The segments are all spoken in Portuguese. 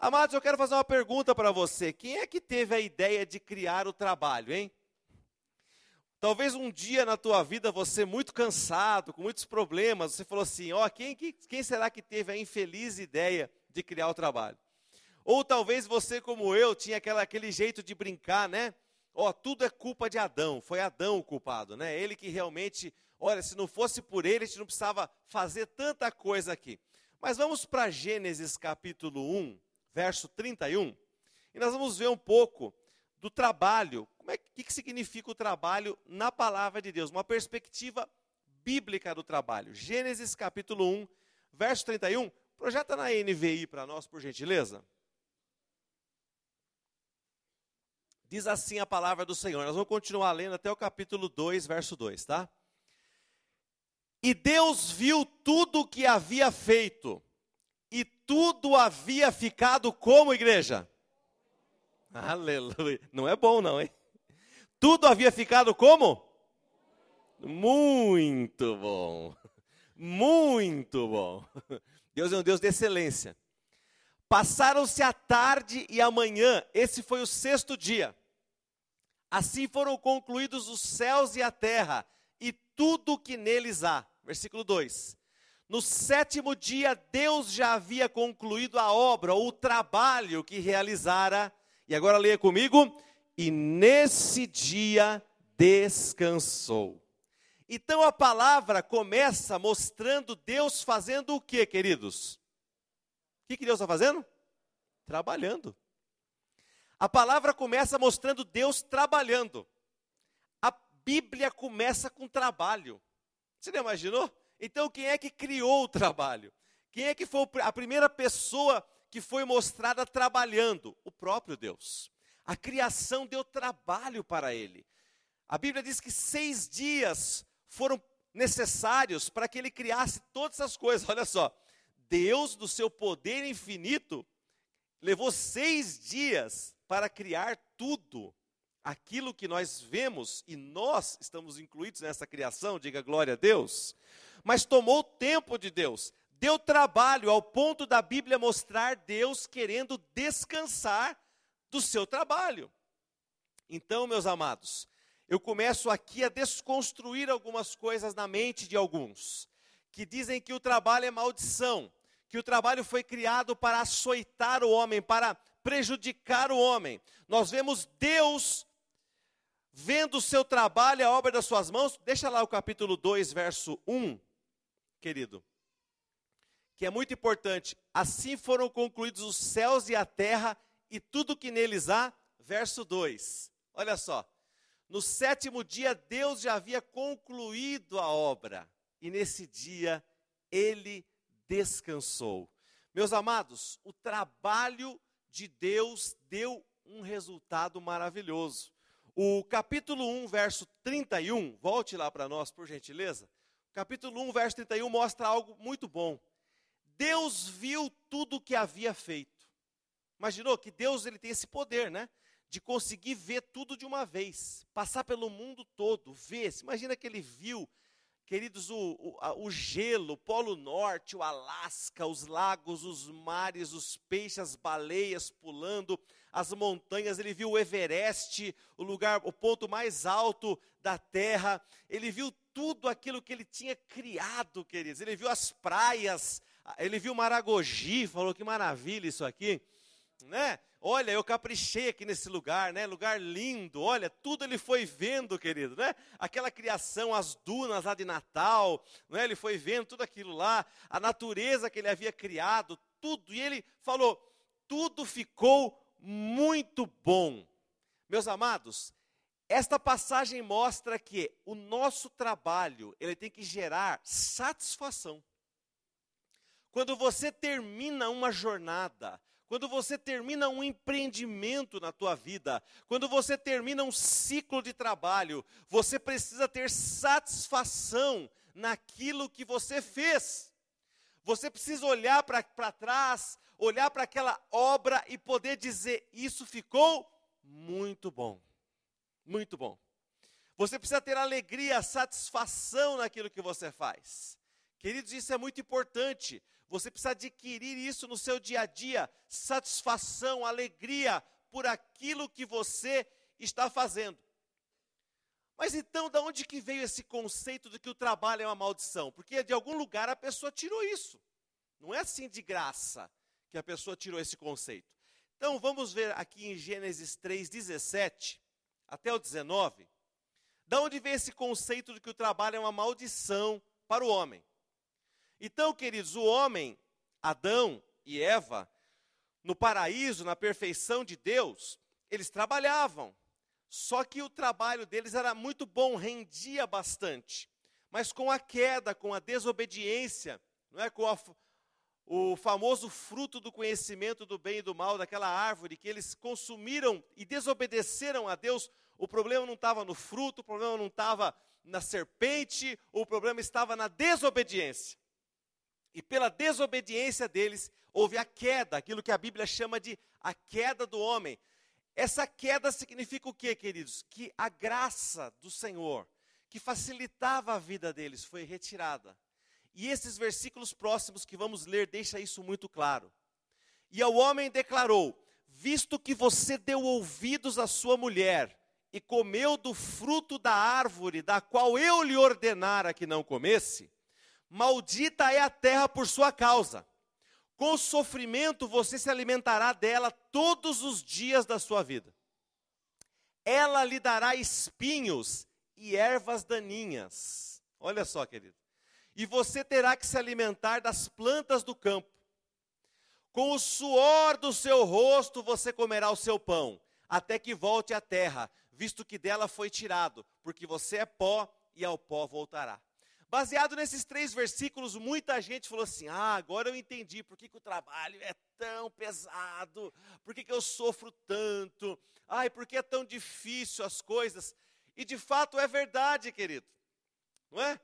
Amados, eu quero fazer uma pergunta para você. Quem é que teve a ideia de criar o trabalho, hein? Talvez um dia na tua vida você muito cansado, com muitos problemas, você falou assim: ó, oh, quem, quem será que teve a infeliz ideia de criar o trabalho? Ou talvez você, como eu, tinha aquela, aquele jeito de brincar, né? Ó, oh, tudo é culpa de Adão, foi Adão o culpado, né? Ele que realmente, olha, se não fosse por ele, a gente não precisava fazer tanta coisa aqui. Mas vamos para Gênesis capítulo 1, verso 31, e nós vamos ver um pouco do trabalho. Como é que, que significa o trabalho na palavra de Deus? Uma perspectiva bíblica do trabalho. Gênesis capítulo 1, verso 31. Projeta na NVI para nós, por gentileza. Diz assim a palavra do Senhor. Nós vamos continuar lendo até o capítulo 2, verso 2, tá? E Deus viu tudo o que havia feito, e tudo havia ficado como igreja Aleluia. Não é bom, não, hein? Tudo havia ficado como? Muito bom. Muito bom. Deus é um Deus de excelência. Passaram-se a tarde e a manhã, esse foi o sexto dia. Assim foram concluídos os céus e a terra, e tudo o que neles há. Versículo 2. No sétimo dia, Deus já havia concluído a obra, o trabalho que realizara e agora leia comigo. E nesse dia descansou. Então a palavra começa mostrando Deus fazendo o que, queridos? O que, que Deus está fazendo? Trabalhando. A palavra começa mostrando Deus trabalhando. A Bíblia começa com trabalho. Você não imaginou? Então, quem é que criou o trabalho? Quem é que foi a primeira pessoa que foi mostrada trabalhando? O próprio Deus. A criação deu trabalho para ele. A Bíblia diz que seis dias foram necessários para que ele criasse todas essas coisas. Olha só, Deus, do seu poder infinito, levou seis dias para criar tudo. Aquilo que nós vemos e nós estamos incluídos nessa criação, diga glória a Deus. Mas tomou tempo de Deus deu trabalho ao ponto da Bíblia mostrar Deus querendo descansar do seu trabalho. Então, meus amados, eu começo aqui a desconstruir algumas coisas na mente de alguns, que dizem que o trabalho é maldição, que o trabalho foi criado para açoitar o homem, para prejudicar o homem. Nós vemos Deus vendo o seu trabalho, a obra das suas mãos. Deixa lá o capítulo 2, verso 1, querido que é muito importante. Assim foram concluídos os céus e a terra e tudo que neles há. Verso 2. Olha só. No sétimo dia, Deus já havia concluído a obra, e nesse dia ele descansou. Meus amados, o trabalho de Deus deu um resultado maravilhoso. O capítulo 1, verso 31, volte lá para nós, por gentileza. Capítulo 1, verso 31 mostra algo muito bom. Deus viu tudo o que havia feito. Imaginou que Deus ele tem esse poder, né? De conseguir ver tudo de uma vez, passar pelo mundo todo, ver. Imagina que ele viu, queridos, o, o, o gelo, o Polo Norte, o Alasca, os lagos, os mares, os peixes, as baleias pulando, as montanhas. Ele viu o Everest, o lugar, o ponto mais alto da Terra. Ele viu tudo aquilo que ele tinha criado, queridos. Ele viu as praias, ele viu Maragogi, falou que maravilha isso aqui, né? Olha, eu caprichei aqui nesse lugar, né? Lugar lindo. Olha, tudo ele foi vendo, querido, né? Aquela criação, as dunas lá de Natal, né? Ele foi vendo tudo aquilo lá, a natureza que ele havia criado, tudo. E ele falou: tudo ficou muito bom. Meus amados, esta passagem mostra que o nosso trabalho, ele tem que gerar satisfação. Quando você termina uma jornada, quando você termina um empreendimento na tua vida, quando você termina um ciclo de trabalho, você precisa ter satisfação naquilo que você fez. Você precisa olhar para trás, olhar para aquela obra e poder dizer: Isso ficou muito bom. Muito bom. Você precisa ter alegria, satisfação naquilo que você faz. Queridos, isso é muito importante. Você precisa adquirir isso no seu dia a dia, satisfação, alegria por aquilo que você está fazendo. Mas então, da onde que veio esse conceito de que o trabalho é uma maldição? Porque de algum lugar a pessoa tirou isso. Não é assim de graça que a pessoa tirou esse conceito. Então, vamos ver aqui em Gênesis 3, 17 até o 19. Da onde vem esse conceito de que o trabalho é uma maldição para o homem? Então, queridos, o homem, Adão e Eva, no paraíso, na perfeição de Deus, eles trabalhavam. Só que o trabalho deles era muito bom, rendia bastante. Mas com a queda, com a desobediência, não é com a, o famoso fruto do conhecimento do bem e do mal, daquela árvore que eles consumiram e desobedeceram a Deus, o problema não estava no fruto, o problema não estava na serpente, o problema estava na desobediência. E pela desobediência deles, houve a queda, aquilo que a Bíblia chama de a queda do homem. Essa queda significa o que, queridos? Que a graça do Senhor, que facilitava a vida deles, foi retirada. E esses versículos próximos que vamos ler deixa isso muito claro. E ao homem declarou: Visto que você deu ouvidos à sua mulher e comeu do fruto da árvore da qual eu lhe ordenara que não comesse, maldita é a terra por sua causa. Com sofrimento você se alimentará dela todos os dias da sua vida. Ela lhe dará espinhos e ervas daninhas. Olha só, querido e você terá que se alimentar das plantas do campo. Com o suor do seu rosto você comerá o seu pão, até que volte à terra, visto que dela foi tirado, porque você é pó e ao pó voltará. Baseado nesses três versículos, muita gente falou assim: Ah, agora eu entendi por que, que o trabalho é tão pesado, por que, que eu sofro tanto, ai, por que é tão difícil as coisas. E de fato é verdade, querido, não é?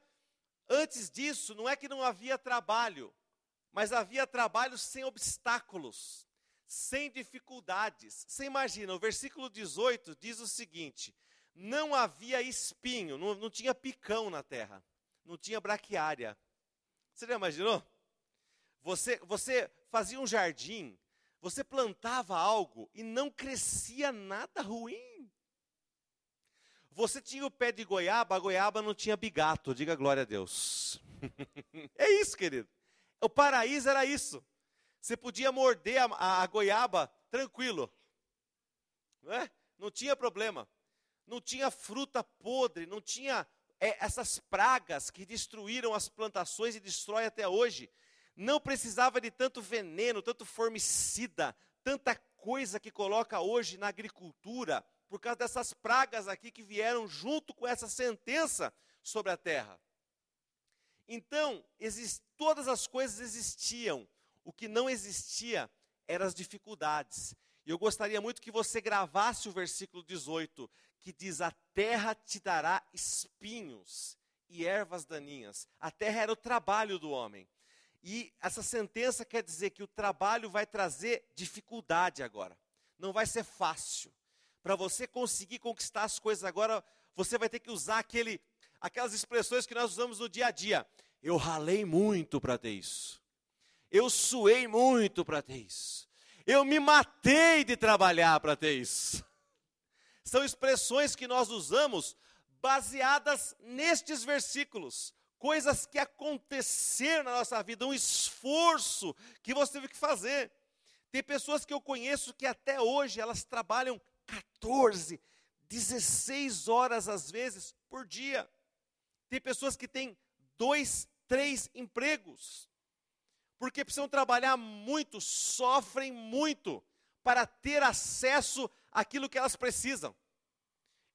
Antes disso, não é que não havia trabalho, mas havia trabalho sem obstáculos, sem dificuldades. Você imagina, o versículo 18 diz o seguinte: não havia espinho, não, não tinha picão na terra, não tinha braquiária. Você já imaginou? Você, você fazia um jardim, você plantava algo e não crescia nada ruim. Você tinha o pé de goiaba, a goiaba não tinha bigato, diga glória a Deus. é isso, querido. O paraíso era isso. Você podia morder a, a, a goiaba tranquilo. Não, é? não tinha problema. Não tinha fruta podre, não tinha é, essas pragas que destruíram as plantações e destrói até hoje. Não precisava de tanto veneno, tanto formicida, tanta coisa que coloca hoje na agricultura por causa dessas pragas aqui que vieram junto com essa sentença sobre a terra. Então, todas as coisas existiam. O que não existia eram as dificuldades. E eu gostaria muito que você gravasse o versículo 18, que diz: A terra te dará espinhos e ervas daninhas. A terra era o trabalho do homem. E essa sentença quer dizer que o trabalho vai trazer dificuldade agora. Não vai ser fácil para você conseguir conquistar as coisas agora, você vai ter que usar aquele, aquelas expressões que nós usamos no dia a dia. Eu ralei muito para ter isso. Eu suei muito para ter isso. Eu me matei de trabalhar para ter isso. São expressões que nós usamos baseadas nestes versículos. Coisas que aconteceram na nossa vida, um esforço que você teve que fazer. Tem pessoas que eu conheço que até hoje elas trabalham 14, 16 horas às vezes por dia. Tem pessoas que têm dois, três empregos, porque precisam trabalhar muito, sofrem muito para ter acesso àquilo que elas precisam.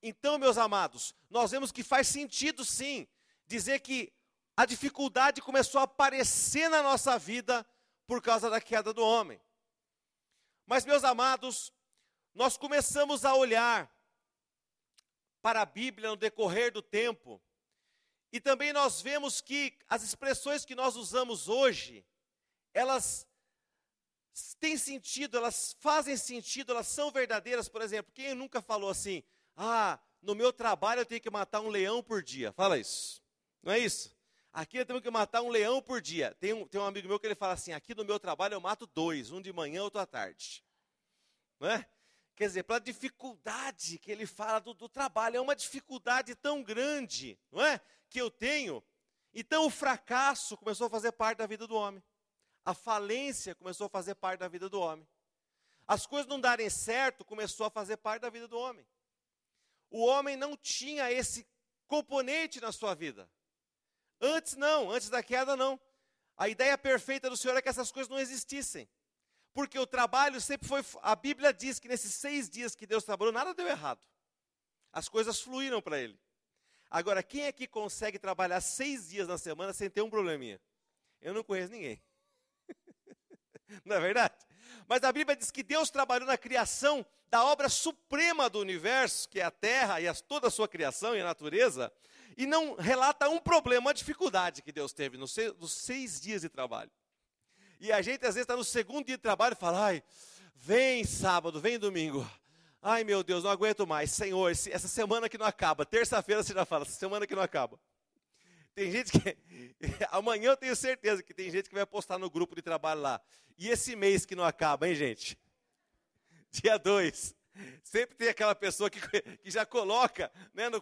Então, meus amados, nós vemos que faz sentido sim dizer que a dificuldade começou a aparecer na nossa vida por causa da queda do homem. Mas, meus amados, nós começamos a olhar para a Bíblia no decorrer do tempo, e também nós vemos que as expressões que nós usamos hoje, elas têm sentido, elas fazem sentido, elas são verdadeiras. Por exemplo, quem nunca falou assim: ah, no meu trabalho eu tenho que matar um leão por dia? Fala isso, não é isso? Aqui nós temos que matar um leão por dia. Tem um, tem um amigo meu que ele fala assim: aqui no meu trabalho eu mato dois, um de manhã, outro à tarde. Não é? Quer dizer, pela dificuldade que ele fala do, do, trabalho, é uma dificuldade tão grande, não é? Que eu tenho. Então o fracasso começou a fazer parte da vida do homem. A falência começou a fazer parte da vida do homem. As coisas não darem certo começou a fazer parte da vida do homem. O homem não tinha esse componente na sua vida. Antes não, antes da queda não. A ideia perfeita do Senhor é que essas coisas não existissem. Porque o trabalho sempre foi. A Bíblia diz que nesses seis dias que Deus trabalhou, nada deu errado. As coisas fluíram para ele. Agora, quem é que consegue trabalhar seis dias na semana sem ter um probleminha? Eu não conheço ninguém. não é verdade? Mas a Bíblia diz que Deus trabalhou na criação da obra suprema do universo, que é a terra e toda a sua criação e a natureza, e não relata um problema, uma dificuldade que Deus teve nos seis, nos seis dias de trabalho. E a gente às vezes está no segundo dia de trabalho e fala: ai, vem sábado, vem domingo. Ai meu Deus, não aguento mais. Senhor, essa semana que não acaba. Terça-feira você já fala, essa semana que não acaba. Tem gente que. Amanhã eu tenho certeza que tem gente que vai postar no grupo de trabalho lá. E esse mês que não acaba, hein, gente? Dia 2. Sempre tem aquela pessoa que, que já coloca, né, no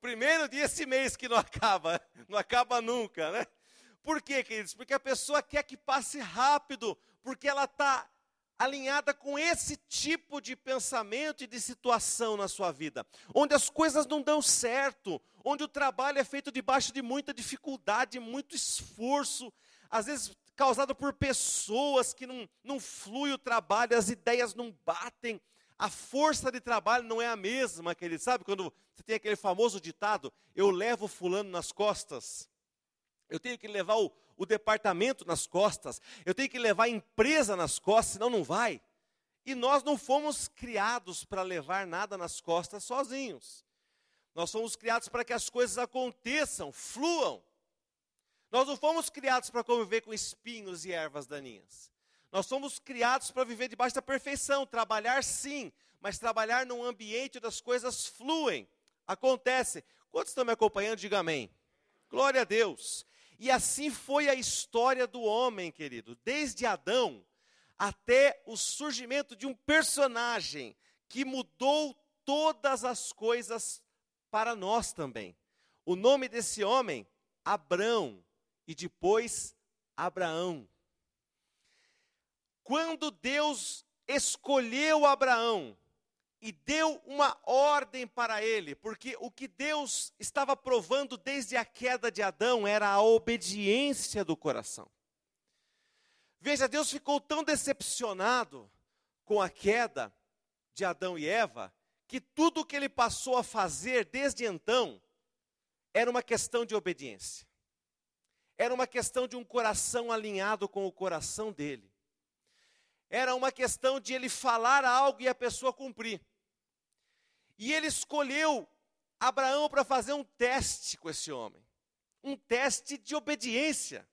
primeiro dia esse mês que não acaba, não acaba nunca, né? Por quê, queridos? Porque a pessoa quer que passe rápido, porque ela está alinhada com esse tipo de pensamento e de situação na sua vida, onde as coisas não dão certo, onde o trabalho é feito debaixo de muita dificuldade, muito esforço, às vezes causado por pessoas que não, não flui o trabalho, as ideias não batem, a força de trabalho não é a mesma, querido. Sabe quando você tem aquele famoso ditado, eu levo fulano nas costas? Eu tenho que levar o, o departamento nas costas, eu tenho que levar a empresa nas costas, senão não vai. E nós não fomos criados para levar nada nas costas sozinhos. Nós fomos criados para que as coisas aconteçam, fluam. Nós não fomos criados para conviver com espinhos e ervas daninhas. Nós somos criados para viver debaixo da perfeição, trabalhar sim, mas trabalhar num ambiente onde as coisas fluem. Acontece. Quantos estão me acompanhando? Diga amém. Glória a Deus. E assim foi a história do homem, querido, desde Adão até o surgimento de um personagem que mudou todas as coisas para nós também. O nome desse homem, Abrão, e depois Abraão. Quando Deus escolheu Abraão, e deu uma ordem para ele, porque o que Deus estava provando desde a queda de Adão era a obediência do coração. Veja, Deus ficou tão decepcionado com a queda de Adão e Eva, que tudo o que ele passou a fazer desde então era uma questão de obediência. Era uma questão de um coração alinhado com o coração dele era uma questão de ele falar algo e a pessoa cumprir. E ele escolheu Abraão para fazer um teste com esse homem, um teste de obediência.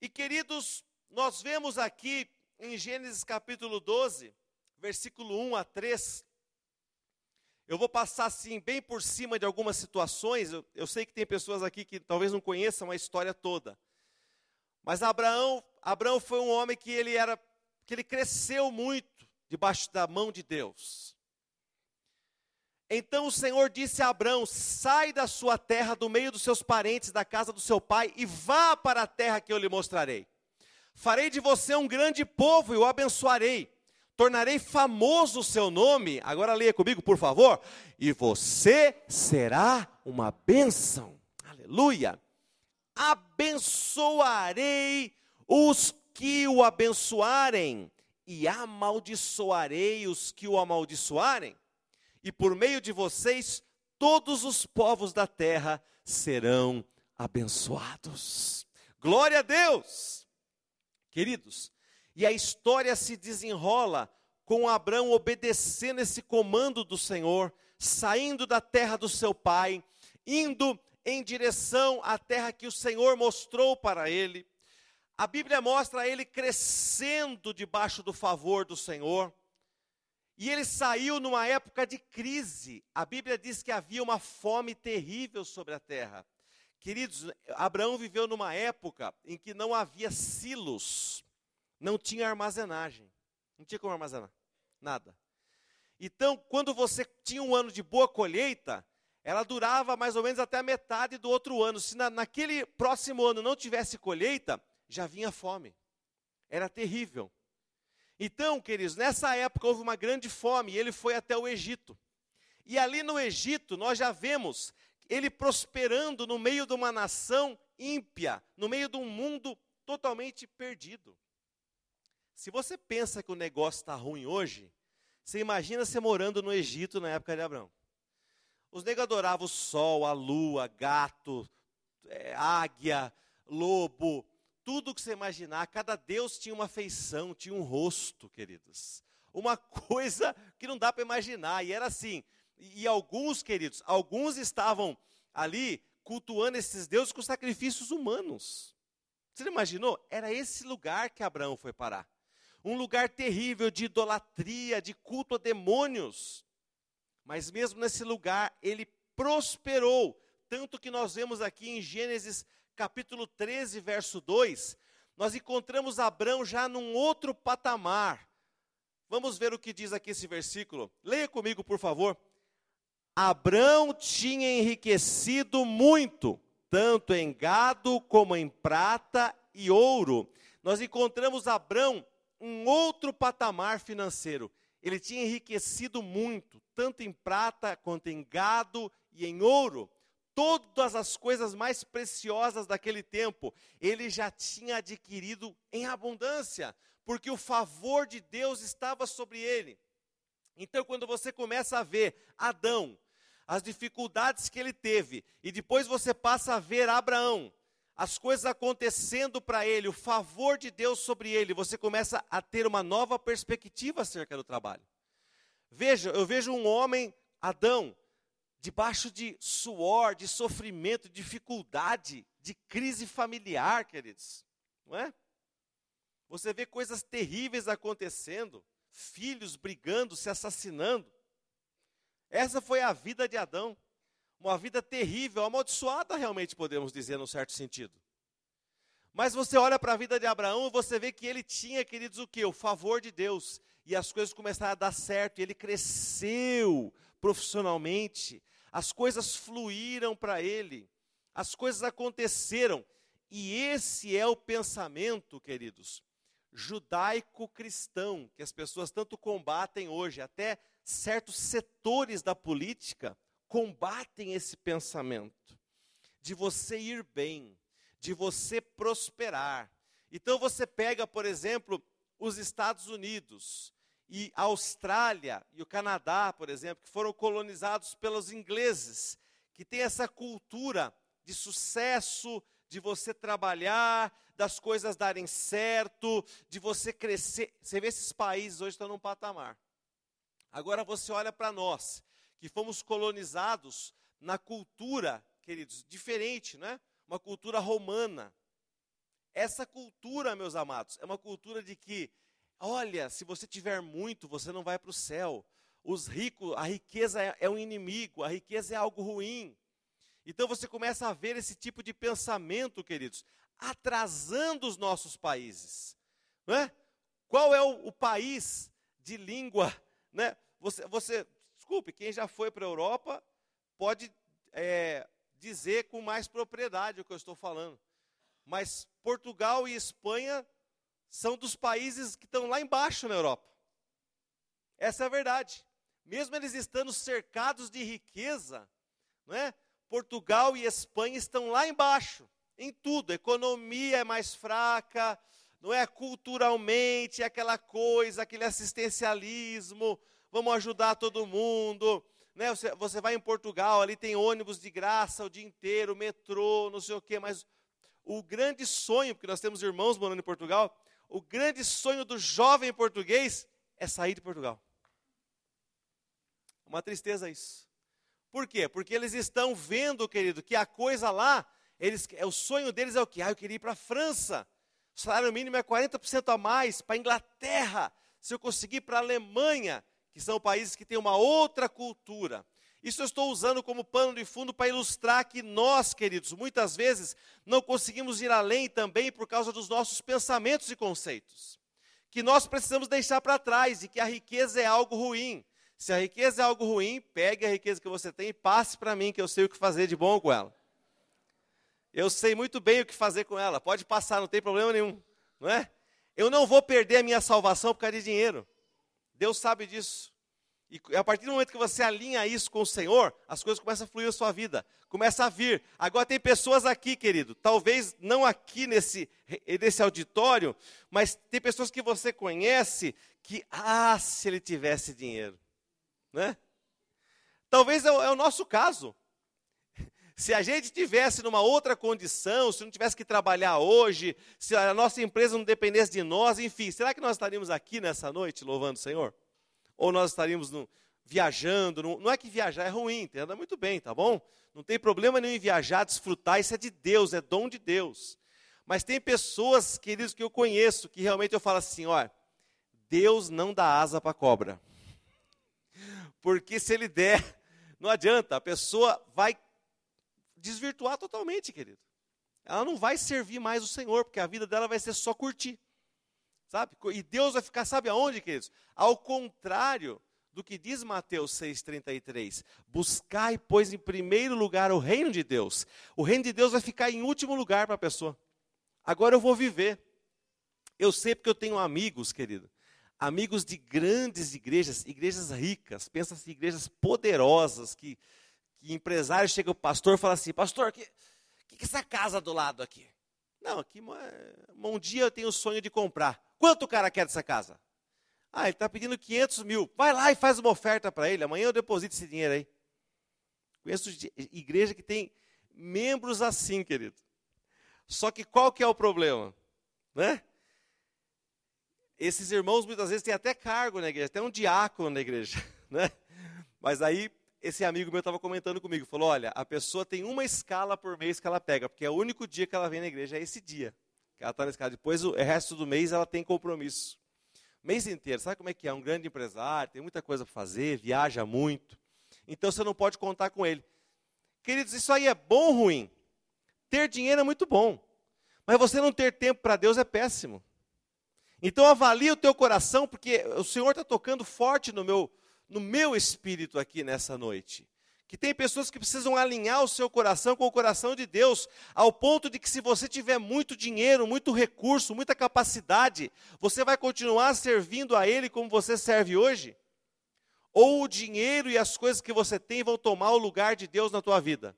E queridos, nós vemos aqui em Gênesis capítulo 12, versículo 1 a 3. Eu vou passar assim, bem por cima de algumas situações. Eu, eu sei que tem pessoas aqui que talvez não conheçam a história toda. Mas Abraão, Abraão foi um homem que ele era, que ele cresceu muito debaixo da mão de Deus. Então o Senhor disse a Abraão: Sai da sua terra, do meio dos seus parentes, da casa do seu pai, e vá para a terra que eu lhe mostrarei. Farei de você um grande povo e o abençoarei. Tornarei famoso o seu nome. Agora leia comigo, por favor. E você será uma bênção. Aleluia abençoarei os que o abençoarem, e amaldiçoarei os que o amaldiçoarem, e por meio de vocês todos os povos da terra serão abençoados. Glória a Deus! Queridos, e a história se desenrola com Abraão obedecendo esse comando do Senhor, saindo da terra do seu pai, indo em direção à terra que o Senhor mostrou para ele. A Bíblia mostra ele crescendo debaixo do favor do Senhor. E ele saiu numa época de crise. A Bíblia diz que havia uma fome terrível sobre a terra, Queridos, Abraão viveu numa época em que não havia silos, não tinha armazenagem, não tinha como armazenar, nada. Então, quando você tinha um ano de boa colheita, ela durava mais ou menos até a metade do outro ano. Se na, naquele próximo ano não tivesse colheita, já vinha fome. Era terrível. Então, queridos, nessa época houve uma grande fome e ele foi até o Egito. E ali no Egito, nós já vemos ele prosperando no meio de uma nação ímpia, no meio de um mundo totalmente perdido. Se você pensa que o negócio está ruim hoje, você imagina você morando no Egito na época de Abraão. Os negros adoravam o sol, a lua, gato, é, águia, lobo, tudo que você imaginar. Cada deus tinha uma feição, tinha um rosto, queridos. Uma coisa que não dá para imaginar. E era assim: e alguns, queridos, alguns estavam ali cultuando esses deuses com sacrifícios humanos. Você não imaginou? Era esse lugar que Abraão foi parar. Um lugar terrível de idolatria, de culto a demônios. Mas mesmo nesse lugar, ele prosperou. Tanto que nós vemos aqui em Gênesis capítulo 13, verso 2, nós encontramos Abraão já num outro patamar. Vamos ver o que diz aqui esse versículo. Leia comigo, por favor. Abrão tinha enriquecido muito, tanto em gado como em prata e ouro. Nós encontramos Abrão um outro patamar financeiro. Ele tinha enriquecido muito, tanto em prata quanto em gado e em ouro. Todas as coisas mais preciosas daquele tempo, ele já tinha adquirido em abundância, porque o favor de Deus estava sobre ele. Então, quando você começa a ver Adão, as dificuldades que ele teve, e depois você passa a ver Abraão, as coisas acontecendo para ele, o favor de Deus sobre ele, você começa a ter uma nova perspectiva acerca do trabalho. Veja, eu vejo um homem, Adão, debaixo de suor, de sofrimento, de dificuldade, de crise familiar, queridos, não é? Você vê coisas terríveis acontecendo, filhos brigando, se assassinando. Essa foi a vida de Adão. Uma vida terrível, amaldiçoada, realmente podemos dizer, num certo sentido. Mas você olha para a vida de Abraão você vê que ele tinha, queridos, o que? O favor de Deus. E as coisas começaram a dar certo. E ele cresceu profissionalmente. As coisas fluíram para ele. As coisas aconteceram. E esse é o pensamento, queridos, judaico-cristão, que as pessoas tanto combatem hoje. Até certos setores da política combatem esse pensamento de você ir bem, de você prosperar. Então você pega, por exemplo, os Estados Unidos e a Austrália e o Canadá, por exemplo, que foram colonizados pelos ingleses, que tem essa cultura de sucesso, de você trabalhar, das coisas darem certo, de você crescer. Você vê esses países hoje estão num patamar. Agora você olha para nós, que fomos colonizados na cultura, queridos, diferente, né? Uma cultura romana. Essa cultura, meus amados, é uma cultura de que, olha, se você tiver muito, você não vai para o céu. Os ricos, a riqueza é, é um inimigo, a riqueza é algo ruim. Então você começa a ver esse tipo de pensamento, queridos, atrasando os nossos países. Não é? Qual é o, o país de língua né, você, você, desculpe, quem já foi para a Europa pode é, dizer com mais propriedade o que eu estou falando. Mas Portugal e Espanha são dos países que estão lá embaixo na Europa. Essa é a verdade. Mesmo eles estando cercados de riqueza, não é? Portugal e Espanha estão lá embaixo, em tudo. A economia é mais fraca, não é? Culturalmente, aquela coisa, aquele assistencialismo, vamos ajudar todo mundo. Né? Você, você vai em Portugal, ali tem ônibus de graça o dia inteiro, metrô, não sei o quê, mas o grande sonho, porque nós temos irmãos morando em Portugal, o grande sonho do jovem português é sair de Portugal. Uma tristeza isso. Por quê? Porque eles estão vendo, querido, que a coisa lá, eles, o sonho deles é o quê? Ah, eu queria ir para a França. O salário mínimo é 40% a mais, para a Inglaterra. Se eu conseguir para a Alemanha, que são países que têm uma outra cultura. Isso eu estou usando como pano de fundo para ilustrar que nós, queridos, muitas vezes não conseguimos ir além também por causa dos nossos pensamentos e conceitos. Que nós precisamos deixar para trás e que a riqueza é algo ruim. Se a riqueza é algo ruim, pegue a riqueza que você tem e passe para mim, que eu sei o que fazer de bom com ela. Eu sei muito bem o que fazer com ela. Pode passar, não tem problema nenhum, não é? Eu não vou perder a minha salvação por causa de dinheiro. Deus sabe disso. E a partir do momento que você alinha isso com o Senhor, as coisas começam a fluir na sua vida, começa a vir. Agora tem pessoas aqui, querido, talvez não aqui nesse, nesse auditório, mas tem pessoas que você conhece que, ah, se ele tivesse dinheiro, né? Talvez é o, é o nosso caso. Se a gente tivesse numa outra condição, se não tivesse que trabalhar hoje, se a nossa empresa não dependesse de nós, enfim, será que nós estaríamos aqui nessa noite louvando o Senhor? Ou nós estaríamos no, viajando? No, não é que viajar é ruim, entenda muito bem, tá bom? Não tem problema nenhum em viajar, desfrutar, isso é de Deus, é dom de Deus. Mas tem pessoas, queridos, que eu conheço, que realmente eu falo assim: olha, Deus não dá asa para cobra. Porque se ele der, não adianta, a pessoa vai desvirtuar totalmente, querido. Ela não vai servir mais o Senhor, porque a vida dela vai ser só curtir. Sabe? E Deus vai ficar, sabe aonde, queridos? Ao contrário do que diz Mateus 6,33. Buscai, pois, em primeiro lugar o reino de Deus. O reino de Deus vai ficar em último lugar para a pessoa. Agora eu vou viver. Eu sei porque eu tenho amigos, querido. Amigos de grandes igrejas, igrejas ricas, pensa assim, igrejas poderosas, que que empresário chega o pastor e fala assim, pastor, que, que, que essa casa do lado aqui? Não, aqui um dia eu tenho o sonho de comprar. Quanto o cara quer dessa casa? Ah, ele está pedindo 500 mil. Vai lá e faz uma oferta para ele. Amanhã eu deposito esse dinheiro aí. Conheço igreja que tem membros assim, querido. Só que qual que é o problema? Né? Esses irmãos muitas vezes têm até cargo na igreja, até um diácono na igreja. Né? Mas aí esse amigo meu estava comentando comigo, falou, olha, a pessoa tem uma escala por mês que ela pega, porque é o único dia que ela vem na igreja, é esse dia. Ela está na escala. Depois, o resto do mês, ela tem compromisso. mês inteiro, sabe como é que é? Um grande empresário, tem muita coisa para fazer, viaja muito. Então, você não pode contar com ele. Queridos, isso aí é bom ou ruim? Ter dinheiro é muito bom. Mas você não ter tempo para Deus é péssimo. Então avalie o teu coração, porque o Senhor está tocando forte no meu, no meu espírito aqui nessa noite. Que tem pessoas que precisam alinhar o seu coração com o coração de Deus, ao ponto de que, se você tiver muito dinheiro, muito recurso, muita capacidade, você vai continuar servindo a Ele como você serve hoje? Ou o dinheiro e as coisas que você tem vão tomar o lugar de Deus na tua vida?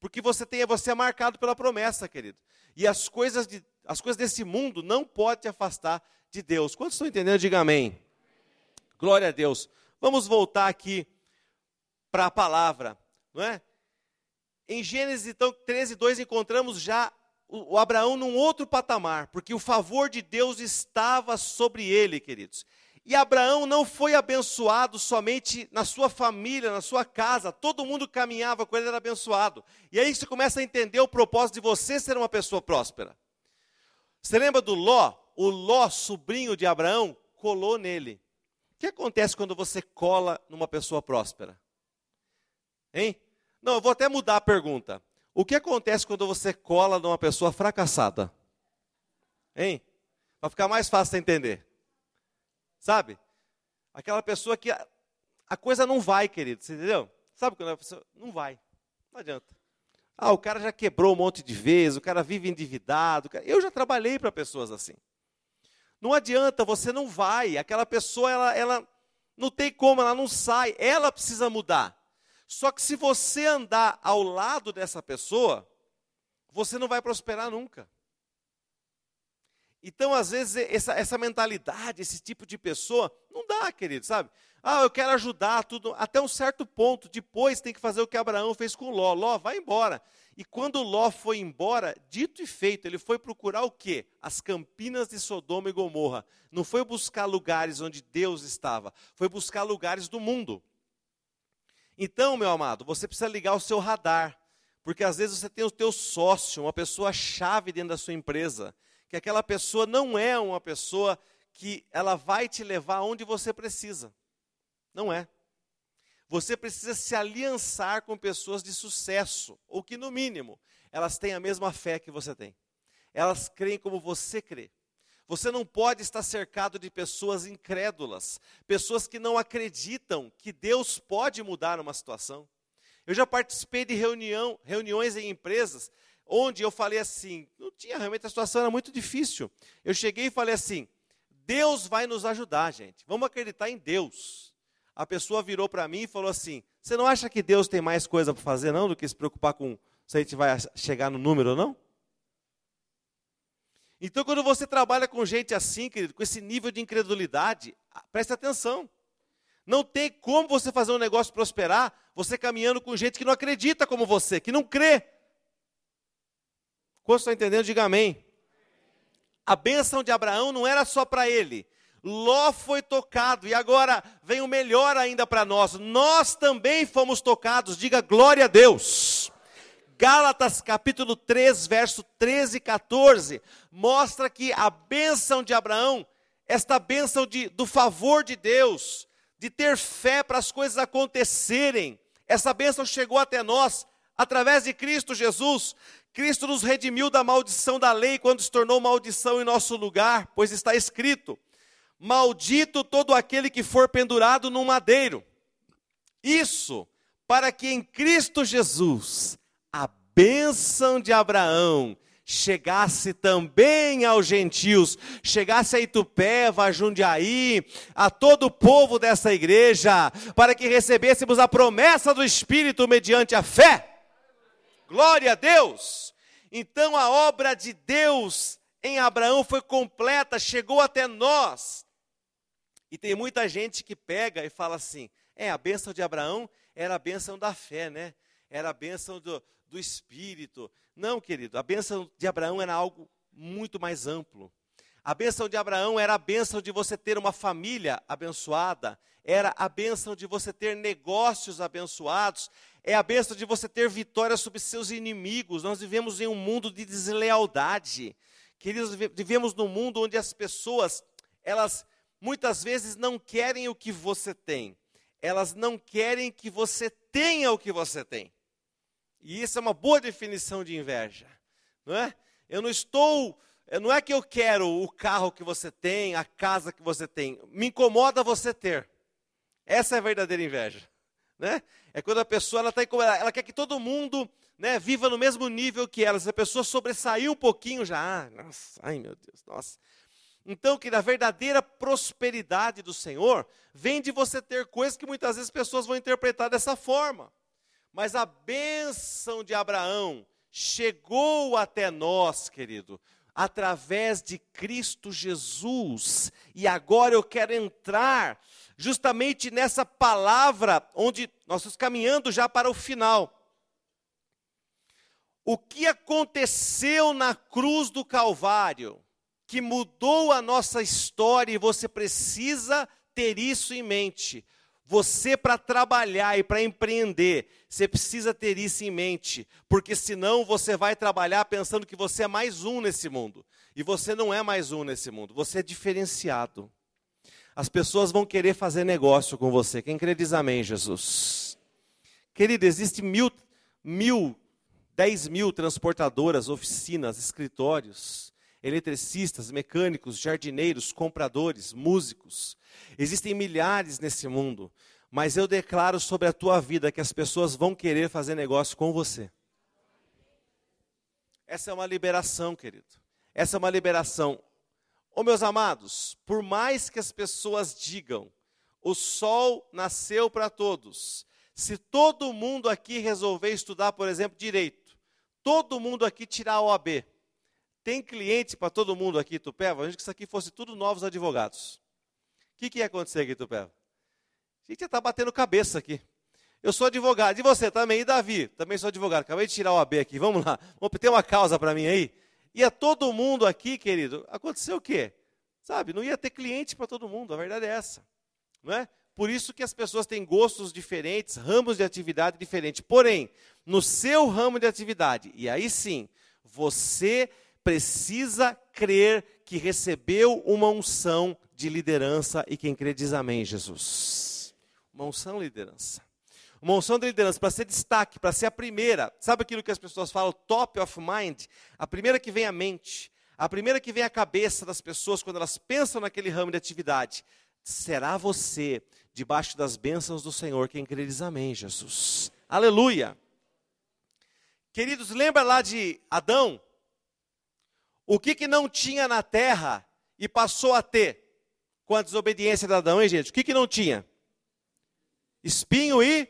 Porque você tem, você é marcado pela promessa, querido. E as coisas, de, as coisas desse mundo não podem te afastar de Deus. Quantos estão entendendo? Diga amém. Glória a Deus. Vamos voltar aqui para a palavra, não é? Em Gênesis então 13, 2 encontramos já o, o Abraão num outro patamar, porque o favor de Deus estava sobre ele, queridos. E Abraão não foi abençoado somente na sua família, na sua casa, todo mundo caminhava com ele, era abençoado. E aí você começa a entender o propósito de você ser uma pessoa próspera. Você lembra do Ló? O Ló, sobrinho de Abraão, colou nele que acontece quando você cola numa pessoa próspera? Hein? Não, eu vou até mudar a pergunta. O que acontece quando você cola numa pessoa fracassada? Hein? Para ficar mais fácil de entender. Sabe? Aquela pessoa que a, a, coisa não vai, querido, você entendeu? Sabe quando a pessoa não vai? Não adianta. Ah, o cara já quebrou um monte de vezes, o cara vive endividado. Eu já trabalhei para pessoas assim. Não adianta, você não vai. Aquela pessoa, ela, ela não tem como, ela não sai. Ela precisa mudar. Só que se você andar ao lado dessa pessoa, você não vai prosperar nunca. Então, às vezes, essa, essa mentalidade, esse tipo de pessoa, não dá, querido, sabe? Ah, eu quero ajudar, tudo, até um certo ponto. Depois tem que fazer o que Abraão fez com Ló. Ló, vai embora. E quando Ló foi embora, dito e feito, ele foi procurar o quê? As campinas de Sodoma e Gomorra. Não foi buscar lugares onde Deus estava, foi buscar lugares do mundo. Então, meu amado, você precisa ligar o seu radar, porque às vezes você tem o teu sócio, uma pessoa chave dentro da sua empresa, que aquela pessoa não é uma pessoa que ela vai te levar onde você precisa. Não é. Você precisa se aliançar com pessoas de sucesso, ou que, no mínimo, elas têm a mesma fé que você tem. Elas creem como você crê. Você não pode estar cercado de pessoas incrédulas, pessoas que não acreditam que Deus pode mudar uma situação. Eu já participei de reunião, reuniões em empresas onde eu falei assim, não tinha realmente a situação era muito difícil. Eu cheguei e falei assim: Deus vai nos ajudar, gente. Vamos acreditar em Deus. A pessoa virou para mim e falou assim: Você não acha que Deus tem mais coisa para fazer não do que se preocupar com se a gente vai chegar no número ou não? Então, quando você trabalha com gente assim, querido, com esse nível de incredulidade, preste atenção. Não tem como você fazer um negócio prosperar, você caminhando com gente que não acredita como você, que não crê. Quantos estão entendendo? Diga amém. A bênção de Abraão não era só para ele. Ló foi tocado e agora vem o melhor ainda para nós. Nós também fomos tocados. Diga glória a Deus. Gálatas capítulo 3, verso 13 e 14, mostra que a bênção de Abraão, esta bênção de, do favor de Deus, de ter fé para as coisas acontecerem, essa bênção chegou até nós através de Cristo Jesus. Cristo nos redimiu da maldição da lei quando se tornou maldição em nosso lugar, pois está escrito: Maldito todo aquele que for pendurado no madeiro. Isso para que em Cristo Jesus a bênção de Abraão chegasse também aos gentios, chegasse a Itupeva, a Jundiaí, a todo o povo dessa igreja, para que recebêssemos a promessa do Espírito mediante a fé. Glória a Deus! Então a obra de Deus em Abraão foi completa, chegou até nós. E tem muita gente que pega e fala assim: é, a bênção de Abraão era a bênção da fé, né? Era a bênção do, do Espírito. Não, querido, a bênção de Abraão era algo muito mais amplo. A bênção de Abraão era a bênção de você ter uma família abençoada, era a bênção de você ter negócios abençoados, é a bênção de você ter vitória sobre seus inimigos. Nós vivemos em um mundo de deslealdade. Queridos, vivemos num mundo onde as pessoas, elas muitas vezes não querem o que você tem. Elas não querem que você tenha o que você tem. E isso é uma boa definição de inveja, não é? Eu não estou, não é que eu quero o carro que você tem, a casa que você tem. Me incomoda você ter. Essa é a verdadeira inveja, né? É quando a pessoa ela, tá, ela quer que todo mundo né, viva no mesmo nível que ela. Se a pessoa sobressair um pouquinho já, ah, nossa, ai meu Deus, nossa. Então, que a verdadeira prosperidade do Senhor vem de você ter coisas que muitas vezes as pessoas vão interpretar dessa forma. Mas a bênção de Abraão chegou até nós, querido, através de Cristo Jesus. E agora eu quero entrar justamente nessa palavra onde nós estamos caminhando já para o final. O que aconteceu na cruz do Calvário, que mudou a nossa história, e você precisa ter isso em mente. Você, para trabalhar e para empreender, você precisa ter isso em mente, porque senão você vai trabalhar pensando que você é mais um nesse mundo. E você não é mais um nesse mundo, você é diferenciado. As pessoas vão querer fazer negócio com você. Quem crê diz amém, Jesus. Querido, existe mil, mil, dez mil transportadoras, oficinas, escritórios, eletricistas, mecânicos, jardineiros, compradores, músicos. Existem milhares nesse mundo, mas eu declaro sobre a tua vida que as pessoas vão querer fazer negócio com você. Essa é uma liberação, querido. Essa é uma liberação. Ô oh, meus amados, por mais que as pessoas digam, o sol nasceu para todos. Se todo mundo aqui resolver estudar, por exemplo, direito, todo mundo aqui tirar a OAB, tem cliente para todo mundo aqui, Tupéva? Imagina que isso aqui fosse tudo novos advogados. O que, que ia acontecer aqui, Tupéva? A gente ia estar tá batendo cabeça aqui. Eu sou advogado. E você também? E Davi? Também sou advogado. Acabei de tirar o AB aqui. Vamos lá. Vamos ter uma causa para mim aí? Ia todo mundo aqui, querido. Aconteceu o quê? Sabe? Não ia ter cliente para todo mundo. A verdade é essa. Não é? Por isso que as pessoas têm gostos diferentes, ramos de atividade diferentes. Porém, no seu ramo de atividade, e aí sim, você precisa crer que recebeu uma unção de liderança e quem crê diz amém, Jesus. Uma unção liderança. Uma unção de liderança para ser destaque, para ser a primeira. Sabe aquilo que as pessoas falam, top of mind? A primeira que vem à mente, a primeira que vem à cabeça das pessoas quando elas pensam naquele ramo de atividade. Será você, debaixo das bênçãos do Senhor, quem crê diz amém, Jesus. Aleluia. Queridos, lembra lá de Adão? O que, que não tinha na terra e passou a ter com a desobediência de Adão, hein, gente? O que, que não tinha? Espinho e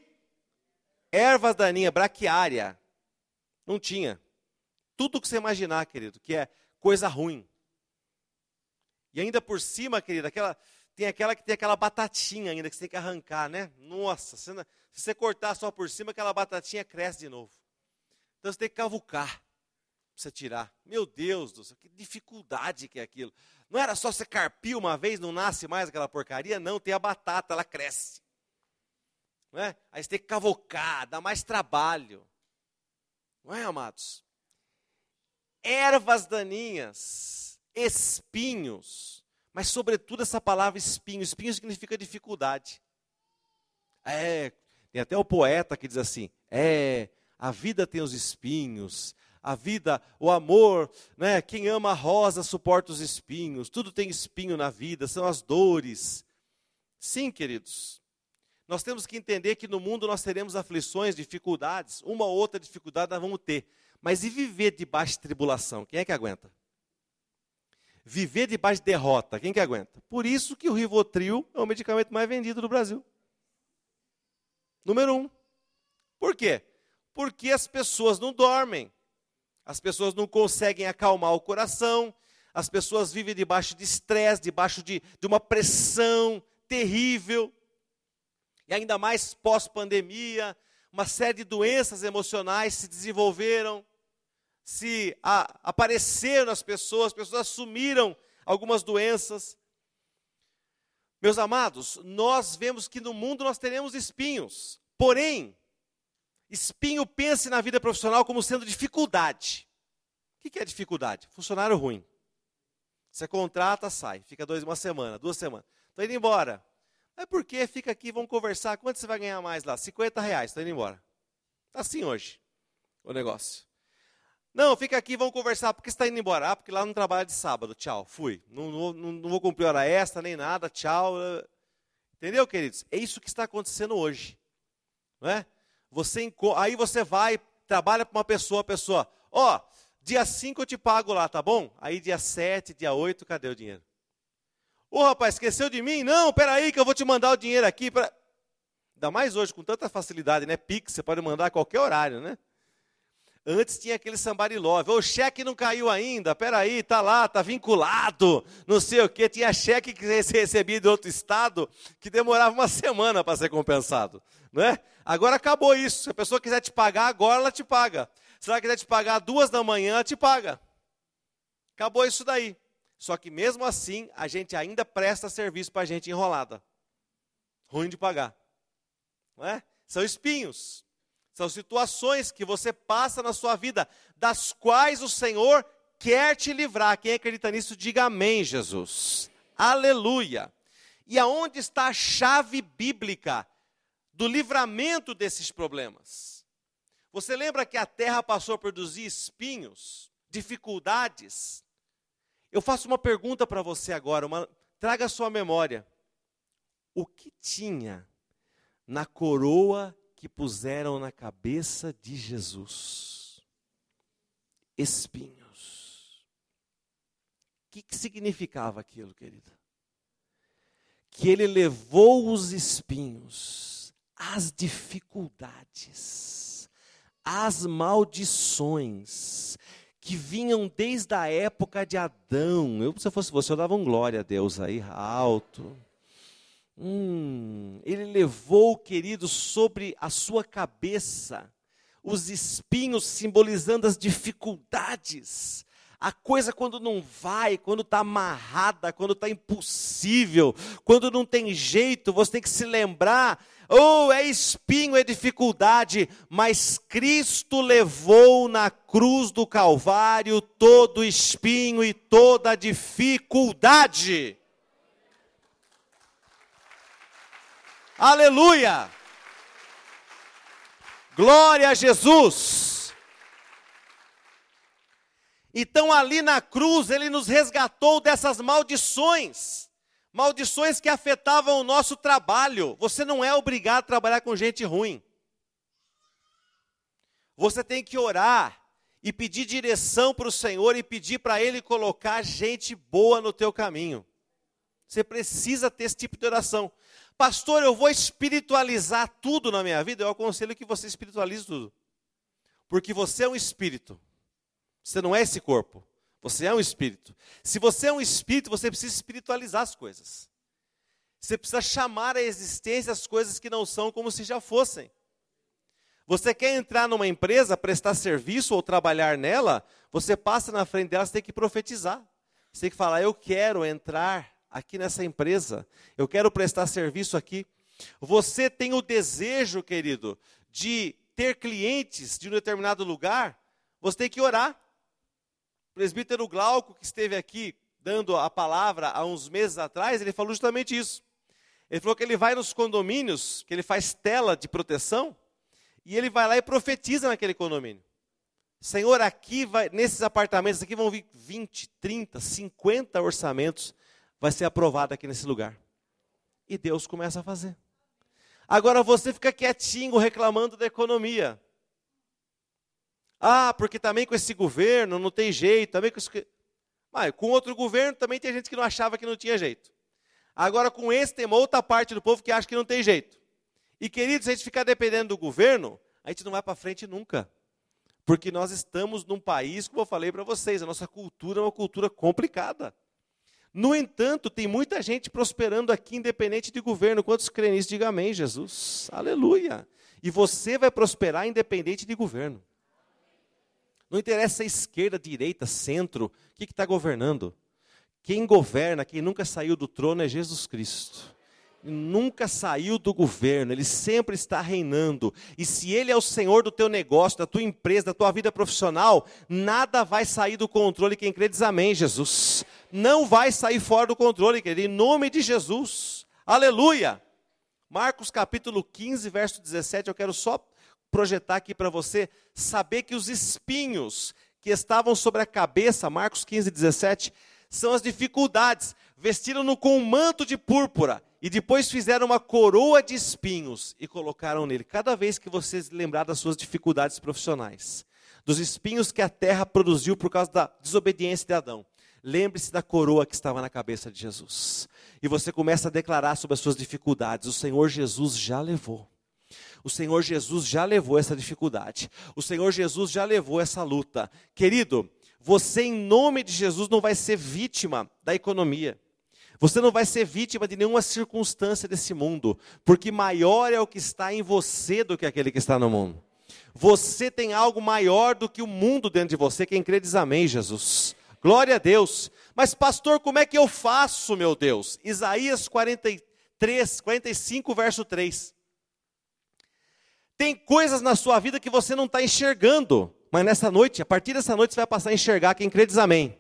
ervas daninhas, braquiária. Não tinha. Tudo que você imaginar, querido, que é coisa ruim. E ainda por cima, querido, aquela, tem aquela que tem aquela batatinha ainda que você tem que arrancar, né? Nossa, se você cortar só por cima, aquela batatinha cresce de novo. Então você tem que cavucar você tirar. Meu Deus do céu, que dificuldade que é aquilo. Não era só você carpir uma vez, não nasce mais aquela porcaria? Não, tem a batata, ela cresce. Não é? Aí você tem que cavocar, dá mais trabalho. Não é, amados? Ervas daninhas, espinhos, mas sobretudo essa palavra espinho. Espinho significa dificuldade. É, tem até o poeta que diz assim: é, a vida tem os espinhos, a vida, o amor, né? Quem ama a rosa suporta os espinhos. Tudo tem espinho na vida, são as dores. Sim, queridos. Nós temos que entender que no mundo nós teremos aflições, dificuldades, uma ou outra dificuldade nós vamos ter. Mas e viver debaixo de tribulação? Quem é que aguenta? Viver debaixo de derrota, quem que aguenta? Por isso que o Rivotril é o medicamento mais vendido do Brasil. Número um. Por quê? Porque as pessoas não dormem, as pessoas não conseguem acalmar o coração, as pessoas vivem debaixo de estresse, debaixo de, de uma pressão terrível e ainda mais pós-pandemia, uma série de doenças emocionais se desenvolveram, se a, apareceram nas pessoas, as pessoas assumiram algumas doenças. Meus amados, nós vemos que no mundo nós teremos espinhos, porém, espinho pense na vida profissional como sendo dificuldade. O que é dificuldade? Funcionário ruim. Você contrata, sai, fica dois, uma semana, duas semanas. Estou indo embora. É porque fica aqui, vamos conversar. Quanto você vai ganhar mais lá? 50 reais, estou indo embora. Está assim hoje o negócio. Não, fica aqui, vamos conversar. Por que você está indo embora? Ah, porque lá não trabalha de sábado. Tchau, fui. Não, não, não vou cumprir hora extra, nem nada. Tchau. Entendeu, queridos? É isso que está acontecendo hoje. Não é? Você, aí você vai, trabalha para uma pessoa, a pessoa, ó, oh, dia 5 eu te pago lá, tá bom? Aí dia 7, dia 8, cadê o dinheiro? Ô rapaz, esqueceu de mim? Não, peraí que eu vou te mandar o dinheiro aqui. Pra... Ainda mais hoje, com tanta facilidade, né? Pix, você pode mandar a qualquer horário, né? Antes tinha aquele somebody love. O cheque não caiu ainda, peraí, tá lá, tá vinculado, não sei o quê. Tinha cheque que você recebia de outro estado que demorava uma semana para ser compensado. Não é? Agora acabou isso. Se a pessoa quiser te pagar, agora ela te paga. Se ela quiser te pagar duas da manhã, ela te paga. Acabou isso daí. Só que mesmo assim, a gente ainda presta serviço para a gente enrolada. Ruim de pagar. Não é? São espinhos. São situações que você passa na sua vida, das quais o Senhor quer te livrar. Quem acredita nisso, diga amém, Jesus. Aleluia. E aonde está a chave bíblica do livramento desses problemas? Você lembra que a terra passou a produzir espinhos, dificuldades, eu faço uma pergunta para você agora, uma, traga a sua memória. O que tinha na coroa que puseram na cabeça de Jesus? Espinhos. O que, que significava aquilo, querida? Que ele levou os espinhos, as dificuldades, as maldições, que vinham desde a época de Adão. Eu, se eu fosse você, eu dava um glória a Deus aí, alto. Hum, ele levou, querido, sobre a sua cabeça os espinhos simbolizando as dificuldades. A coisa quando não vai, quando está amarrada, quando está impossível, quando não tem jeito, você tem que se lembrar Oh, é espinho, é dificuldade, mas Cristo levou na cruz do Calvário todo espinho e toda dificuldade. Aleluia! Glória a Jesus! Então, ali na cruz, ele nos resgatou dessas maldições, maldições que afetavam o nosso trabalho. Você não é obrigado a trabalhar com gente ruim. Você tem que orar e pedir direção para o Senhor e pedir para Ele colocar gente boa no teu caminho. Você precisa ter esse tipo de oração. Pastor, eu vou espiritualizar tudo na minha vida. Eu aconselho que você espiritualize tudo. Porque você é um espírito. Você não é esse corpo. Você é um espírito. Se você é um espírito, você precisa espiritualizar as coisas. Você precisa chamar à existência as coisas que não são como se já fossem. Você quer entrar numa empresa, prestar serviço ou trabalhar nela, você passa na frente dela, você tem que profetizar. Você tem que falar: Eu quero entrar aqui nessa empresa, eu quero prestar serviço aqui. Você tem o desejo, querido, de ter clientes de um determinado lugar, você tem que orar. Presbítero Glauco, que esteve aqui dando a palavra há uns meses atrás, ele falou justamente isso. Ele falou que ele vai nos condomínios, que ele faz tela de proteção, e ele vai lá e profetiza naquele condomínio. Senhor, aqui vai, nesses apartamentos aqui vão vir 20, 30, 50 orçamentos, vai ser aprovado aqui nesse lugar. E Deus começa a fazer. Agora você fica quietinho reclamando da economia. Ah, porque também com esse governo não tem jeito, também com esse... Mas com outro governo também tem gente que não achava que não tinha jeito. Agora com esse tem uma outra parte do povo que acha que não tem jeito. E queridos, se a gente ficar dependendo do governo, a gente não vai para frente nunca. Porque nós estamos num país, como eu falei para vocês, a nossa cultura é uma cultura complicada. No entanto, tem muita gente prosperando aqui, independente de governo. Quantos creem nisso? Diga amém, Jesus. Aleluia. E você vai prosperar independente de governo. Não interessa se é esquerda, direita, centro, o que está governando. Quem governa, quem nunca saiu do trono é Jesus Cristo nunca saiu do governo, ele sempre está reinando. E se ele é o senhor do teu negócio, da tua empresa, da tua vida profissional, nada vai sair do controle. Quem crê diz amém, Jesus. Não vai sair fora do controle, querido, em nome de Jesus. Aleluia. Marcos capítulo 15, verso 17, eu quero só projetar aqui para você saber que os espinhos que estavam sobre a cabeça, Marcos 15, 17, são as dificuldades. Vestiram-no com um manto de púrpura e depois fizeram uma coroa de espinhos e colocaram nele. Cada vez que você lembrar das suas dificuldades profissionais, dos espinhos que a terra produziu por causa da desobediência de Adão, lembre-se da coroa que estava na cabeça de Jesus. E você começa a declarar sobre as suas dificuldades. O Senhor Jesus já levou. O Senhor Jesus já levou essa dificuldade. O Senhor Jesus já levou essa luta. Querido, você, em nome de Jesus, não vai ser vítima da economia. Você não vai ser vítima de nenhuma circunstância desse mundo, porque maior é o que está em você do que aquele que está no mundo. Você tem algo maior do que o mundo dentro de você. Quem crê diz amém, Jesus. Glória a Deus. Mas, pastor, como é que eu faço, meu Deus? Isaías 43, 45, verso 3. Tem coisas na sua vida que você não está enxergando, mas nessa noite, a partir dessa noite, você vai passar a enxergar. Quem crê diz amém.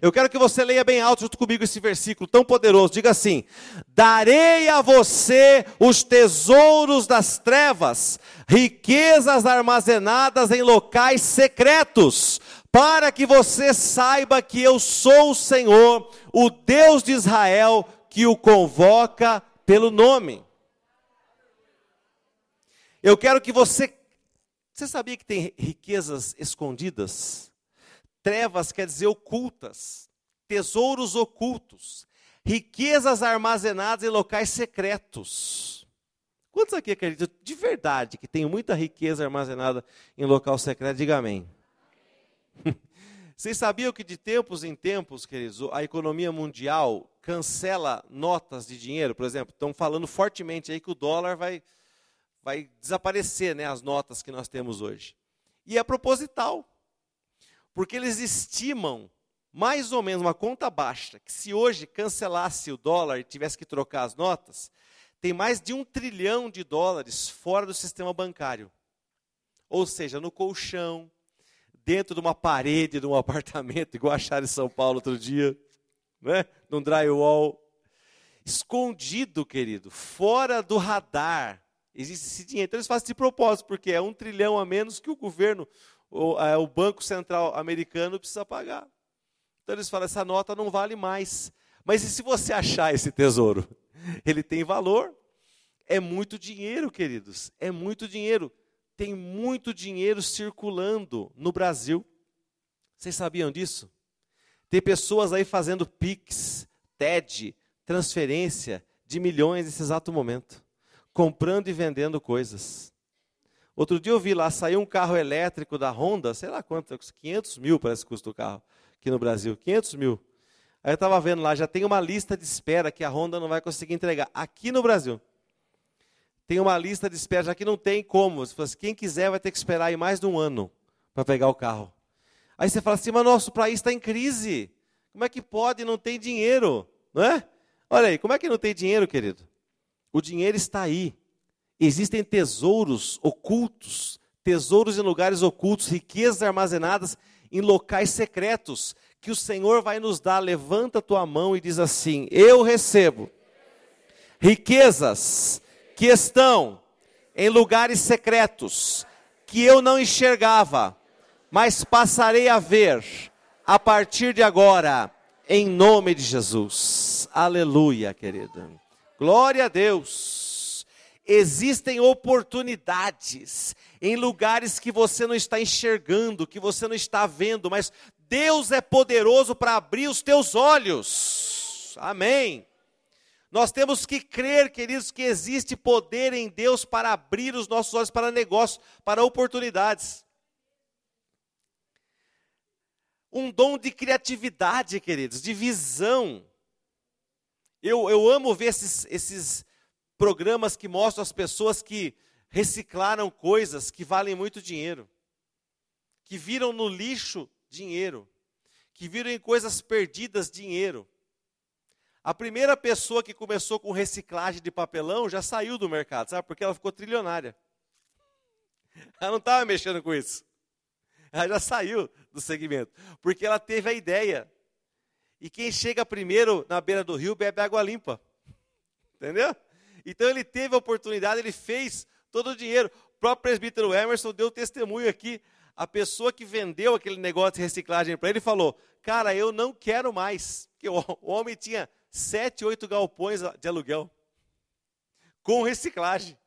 Eu quero que você leia bem alto junto comigo esse versículo tão poderoso. Diga assim: Darei a você os tesouros das trevas, riquezas armazenadas em locais secretos, para que você saiba que eu sou o Senhor, o Deus de Israel, que o convoca pelo nome. Eu quero que você. Você sabia que tem riquezas escondidas? Trevas quer dizer ocultas, tesouros ocultos, riquezas armazenadas em locais secretos. Quantos aqui acreditam de verdade que tem muita riqueza armazenada em local secreto? Diga amém. Vocês sabiam que de tempos em tempos, queridos, a economia mundial cancela notas de dinheiro? Por exemplo, estão falando fortemente aí que o dólar vai, vai desaparecer, né, as notas que nós temos hoje. E é proposital. Porque eles estimam mais ou menos uma conta baixa, que se hoje cancelasse o dólar e tivesse que trocar as notas, tem mais de um trilhão de dólares fora do sistema bancário. Ou seja, no colchão, dentro de uma parede de um apartamento, igual acharam em São Paulo outro dia, né? num drywall. Escondido, querido, fora do radar Existe esse dinheiro. Então eles fazem de propósito, porque é um trilhão a menos que o governo, o, é, o Banco Central americano precisa pagar. Então eles falam, essa nota não vale mais. Mas e se você achar esse tesouro? Ele tem valor. É muito dinheiro, queridos. É muito dinheiro. Tem muito dinheiro circulando no Brasil. Vocês sabiam disso? Tem pessoas aí fazendo PIX, TED, transferência de milhões nesse exato momento, comprando e vendendo coisas. Outro dia eu vi lá, saiu um carro elétrico da Honda, sei lá quanto, 500 mil parece que custa o carro aqui no Brasil, 500 mil. Aí eu estava vendo lá, já tem uma lista de espera que a Honda não vai conseguir entregar, aqui no Brasil. Tem uma lista de espera, já que não tem como. Assim, quem quiser vai ter que esperar aí mais de um ano para pegar o carro. Aí você fala assim, mas nosso país está em crise. Como é que pode? Não tem dinheiro, não é? Olha aí, como é que não tem dinheiro, querido? O dinheiro está aí. Existem tesouros ocultos, tesouros em lugares ocultos, riquezas armazenadas em locais secretos, que o Senhor vai nos dar. Levanta tua mão e diz assim: Eu recebo riquezas que estão em lugares secretos, que eu não enxergava mas passarei a ver a partir de agora, em nome de Jesus. Aleluia, querido. Glória a Deus. Existem oportunidades em lugares que você não está enxergando, que você não está vendo, mas Deus é poderoso para abrir os teus olhos. Amém. Nós temos que crer, queridos, que existe poder em Deus para abrir os nossos olhos para negócios, para oportunidades um dom de criatividade, queridos, de visão. Eu, eu amo ver esses, esses programas que mostram as pessoas que reciclaram coisas que valem muito dinheiro, que viram no lixo dinheiro, que viram em coisas perdidas dinheiro. A primeira pessoa que começou com reciclagem de papelão já saiu do mercado, sabe? Porque ela ficou trilionária. Ela não estava mexendo com isso. Ela já saiu do segmento, porque ela teve a ideia. E quem chega primeiro na beira do rio bebe água limpa. Entendeu? Então ele teve a oportunidade, ele fez todo o dinheiro. O próprio presbítero Emerson deu testemunho aqui. A pessoa que vendeu aquele negócio de reciclagem para ele falou: Cara, eu não quero mais. Porque o homem tinha sete, oito galpões de aluguel com reciclagem.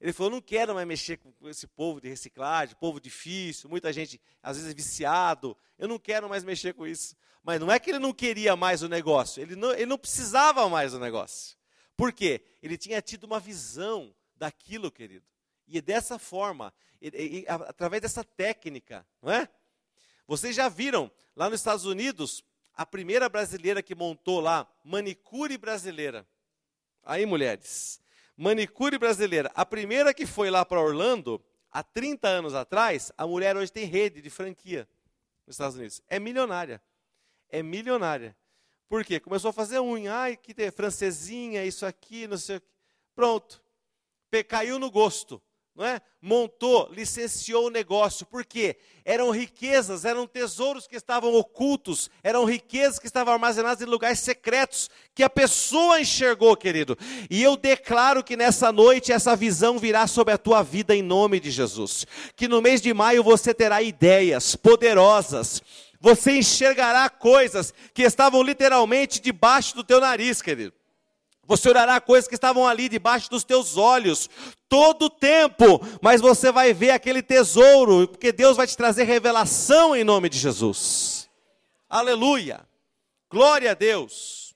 Ele falou: não quero mais mexer com esse povo de reciclagem, povo difícil, muita gente às vezes é viciado. Eu não quero mais mexer com isso. Mas não é que ele não queria mais o negócio, ele não, ele não precisava mais do negócio. Por quê? Ele tinha tido uma visão daquilo, querido. E dessa forma, ele, ele, através dessa técnica, não é? Vocês já viram lá nos Estados Unidos a primeira brasileira que montou lá manicure brasileira. Aí, mulheres, Manicure brasileira. A primeira que foi lá para Orlando, há 30 anos atrás, a mulher hoje tem rede de franquia nos Estados Unidos. É milionária. É milionária. Por quê? Começou a fazer unha. Ai, que tem francesinha, isso aqui, não sei o quê. Pronto. Caiu no gosto não é? montou, licenciou o negócio, porque eram riquezas, eram tesouros que estavam ocultos, eram riquezas que estavam armazenadas em lugares secretos, que a pessoa enxergou, querido. E eu declaro que nessa noite essa visão virá sobre a tua vida em nome de Jesus. Que no mês de maio você terá ideias poderosas, você enxergará coisas que estavam literalmente debaixo do teu nariz, querido. Você orará coisas que estavam ali debaixo dos teus olhos, todo o tempo, mas você vai ver aquele tesouro, porque Deus vai te trazer revelação em nome de Jesus. Aleluia! Glória a Deus!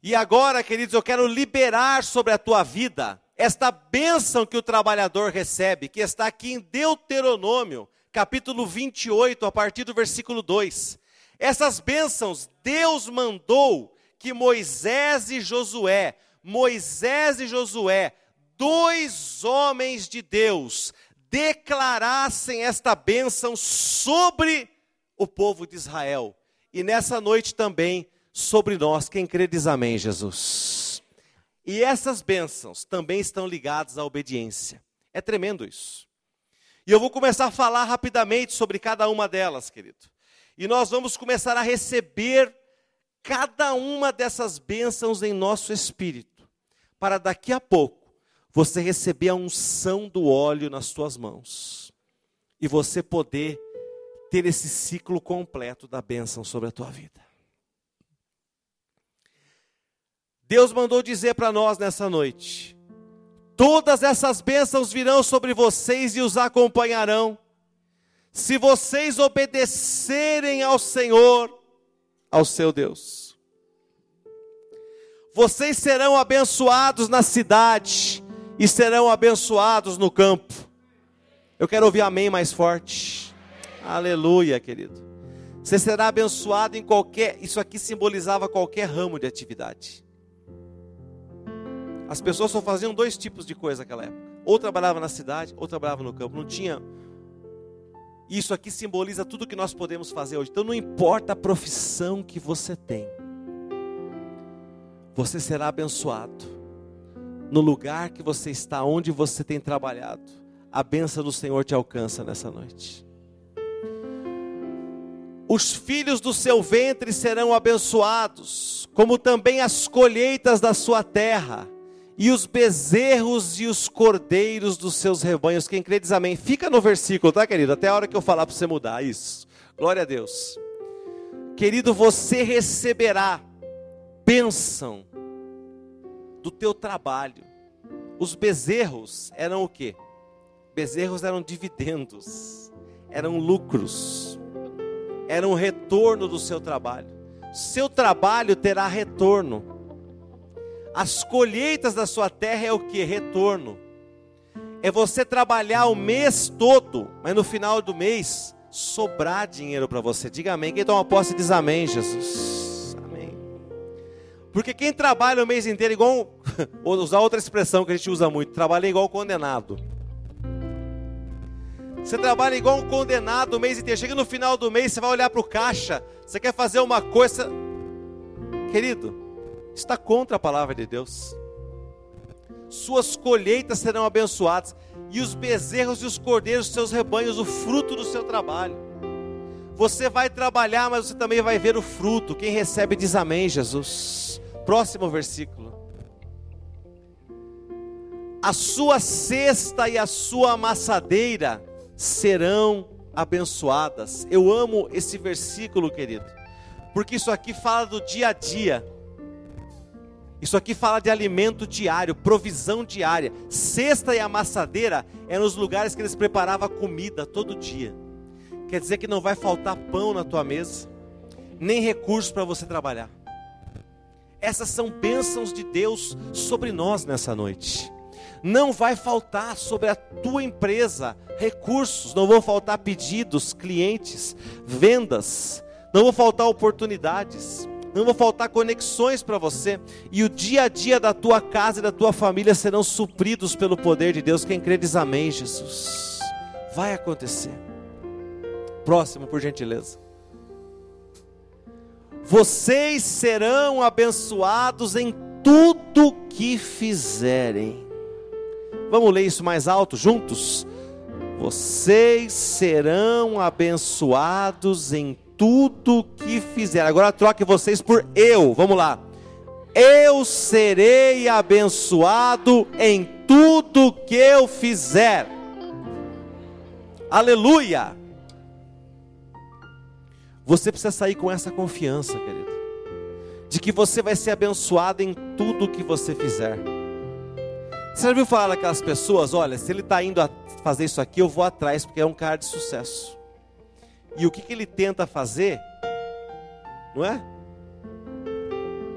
E agora, queridos, eu quero liberar sobre a tua vida esta bênção que o trabalhador recebe, que está aqui em Deuteronômio, capítulo 28, a partir do versículo 2. Essas bênçãos Deus mandou que Moisés e Josué, Moisés e Josué, dois homens de Deus, declarassem esta bênção sobre o povo de Israel. E nessa noite também sobre nós, quem crê diz amém, Jesus. E essas bênçãos também estão ligadas à obediência. É tremendo isso. E eu vou começar a falar rapidamente sobre cada uma delas, querido. E nós vamos começar a receber cada uma dessas bênçãos em nosso espírito, para daqui a pouco você receber a unção do óleo nas suas mãos e você poder ter esse ciclo completo da bênção sobre a tua vida. Deus mandou dizer para nós nessa noite: todas essas bênçãos virão sobre vocês e os acompanharão, se vocês obedecerem ao Senhor, ao seu Deus. Vocês serão abençoados na cidade e serão abençoados no campo. Eu quero ouvir amém mais forte. Aleluia, querido. Você será abençoado em qualquer. Isso aqui simbolizava qualquer ramo de atividade. As pessoas só faziam dois tipos de coisa naquela época. Ou trabalhava na cidade, ou trabalhava no campo. Não tinha. Isso aqui simboliza tudo que nós podemos fazer hoje. Então não importa a profissão que você tem. Você será abençoado. No lugar que você está, onde você tem trabalhado. A benção do Senhor te alcança nessa noite. Os filhos do seu ventre serão abençoados, como também as colheitas da sua terra e os bezerros e os cordeiros dos seus rebanhos. Quem crê diz amém. Fica no versículo, tá, querido? Até a hora que eu falar para você mudar. Isso. Glória a Deus. Querido, você receberá bênção do teu trabalho. Os bezerros eram o quê? Bezerros eram dividendos, eram lucros, eram retorno do seu trabalho. Seu trabalho terá retorno. As colheitas da sua terra é o que? Retorno. É você trabalhar o mês todo, mas no final do mês sobrar dinheiro para você. Diga amém. Quem toma posse diz amém, Jesus. Amém. Porque quem trabalha o mês inteiro, igual. Vou usar outra expressão que a gente usa muito: trabalha igual condenado. Você trabalha igual um condenado o mês inteiro. Chega no final do mês, você vai olhar para o caixa. Você quer fazer uma coisa. Querido, está contra a palavra de Deus. Suas colheitas serão abençoadas, e os bezerros e os cordeiros, seus rebanhos, o fruto do seu trabalho. Você vai trabalhar, mas você também vai ver o fruto. Quem recebe diz amém, Jesus. Próximo versículo. A sua cesta e a sua amassadeira serão abençoadas. Eu amo esse versículo, querido, porque isso aqui fala do dia a dia isso aqui fala de alimento diário, provisão diária. Cesta e amassadeira eram os lugares que eles preparavam comida todo dia. Quer dizer que não vai faltar pão na tua mesa, nem recursos para você trabalhar. Essas são bênçãos de Deus sobre nós nessa noite. Não vai faltar sobre a tua empresa recursos, não vão faltar pedidos, clientes, vendas, não vão faltar oportunidades não vão faltar conexões para você, e o dia a dia da tua casa e da tua família serão supridos pelo poder de Deus. Quem crê diz amém, Jesus. Vai acontecer. Próximo, por gentileza. Vocês serão abençoados em tudo que fizerem. Vamos ler isso mais alto juntos? Vocês serão abençoados em tudo que fizer. Agora troque vocês por eu. Vamos lá. Eu serei abençoado em tudo que eu fizer. Aleluia! Você precisa sair com essa confiança, querido, de que você vai ser abençoado em tudo que você fizer. Você já viu falar daquelas pessoas? Olha, se ele está indo a fazer isso aqui, eu vou atrás, porque é um cara de sucesso. E o que, que ele tenta fazer? Não é?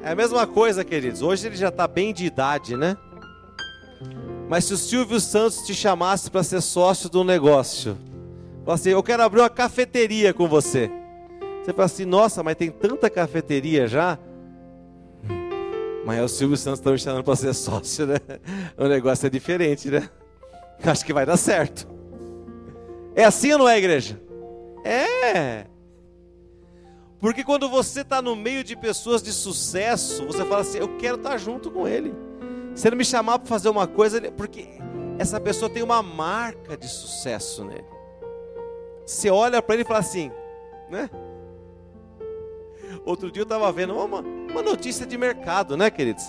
É a mesma coisa, queridos. Hoje ele já está bem de idade, né? Mas se o Silvio Santos te chamasse para ser sócio um negócio, fala assim: Eu quero abrir uma cafeteria com você. Você fala assim: Nossa, mas tem tanta cafeteria já. Mas é o Silvio Santos está me chamando para ser sócio, né? O negócio é diferente, né? Acho que vai dar certo. É assim ou não é, igreja? É. Porque quando você está no meio de pessoas de sucesso, você fala assim: eu quero estar tá junto com ele. Se ele me chamar para fazer uma coisa, porque essa pessoa tem uma marca de sucesso nele. Você olha para ele e fala assim, né? Outro dia eu estava vendo uma, uma notícia de mercado, né, queridos?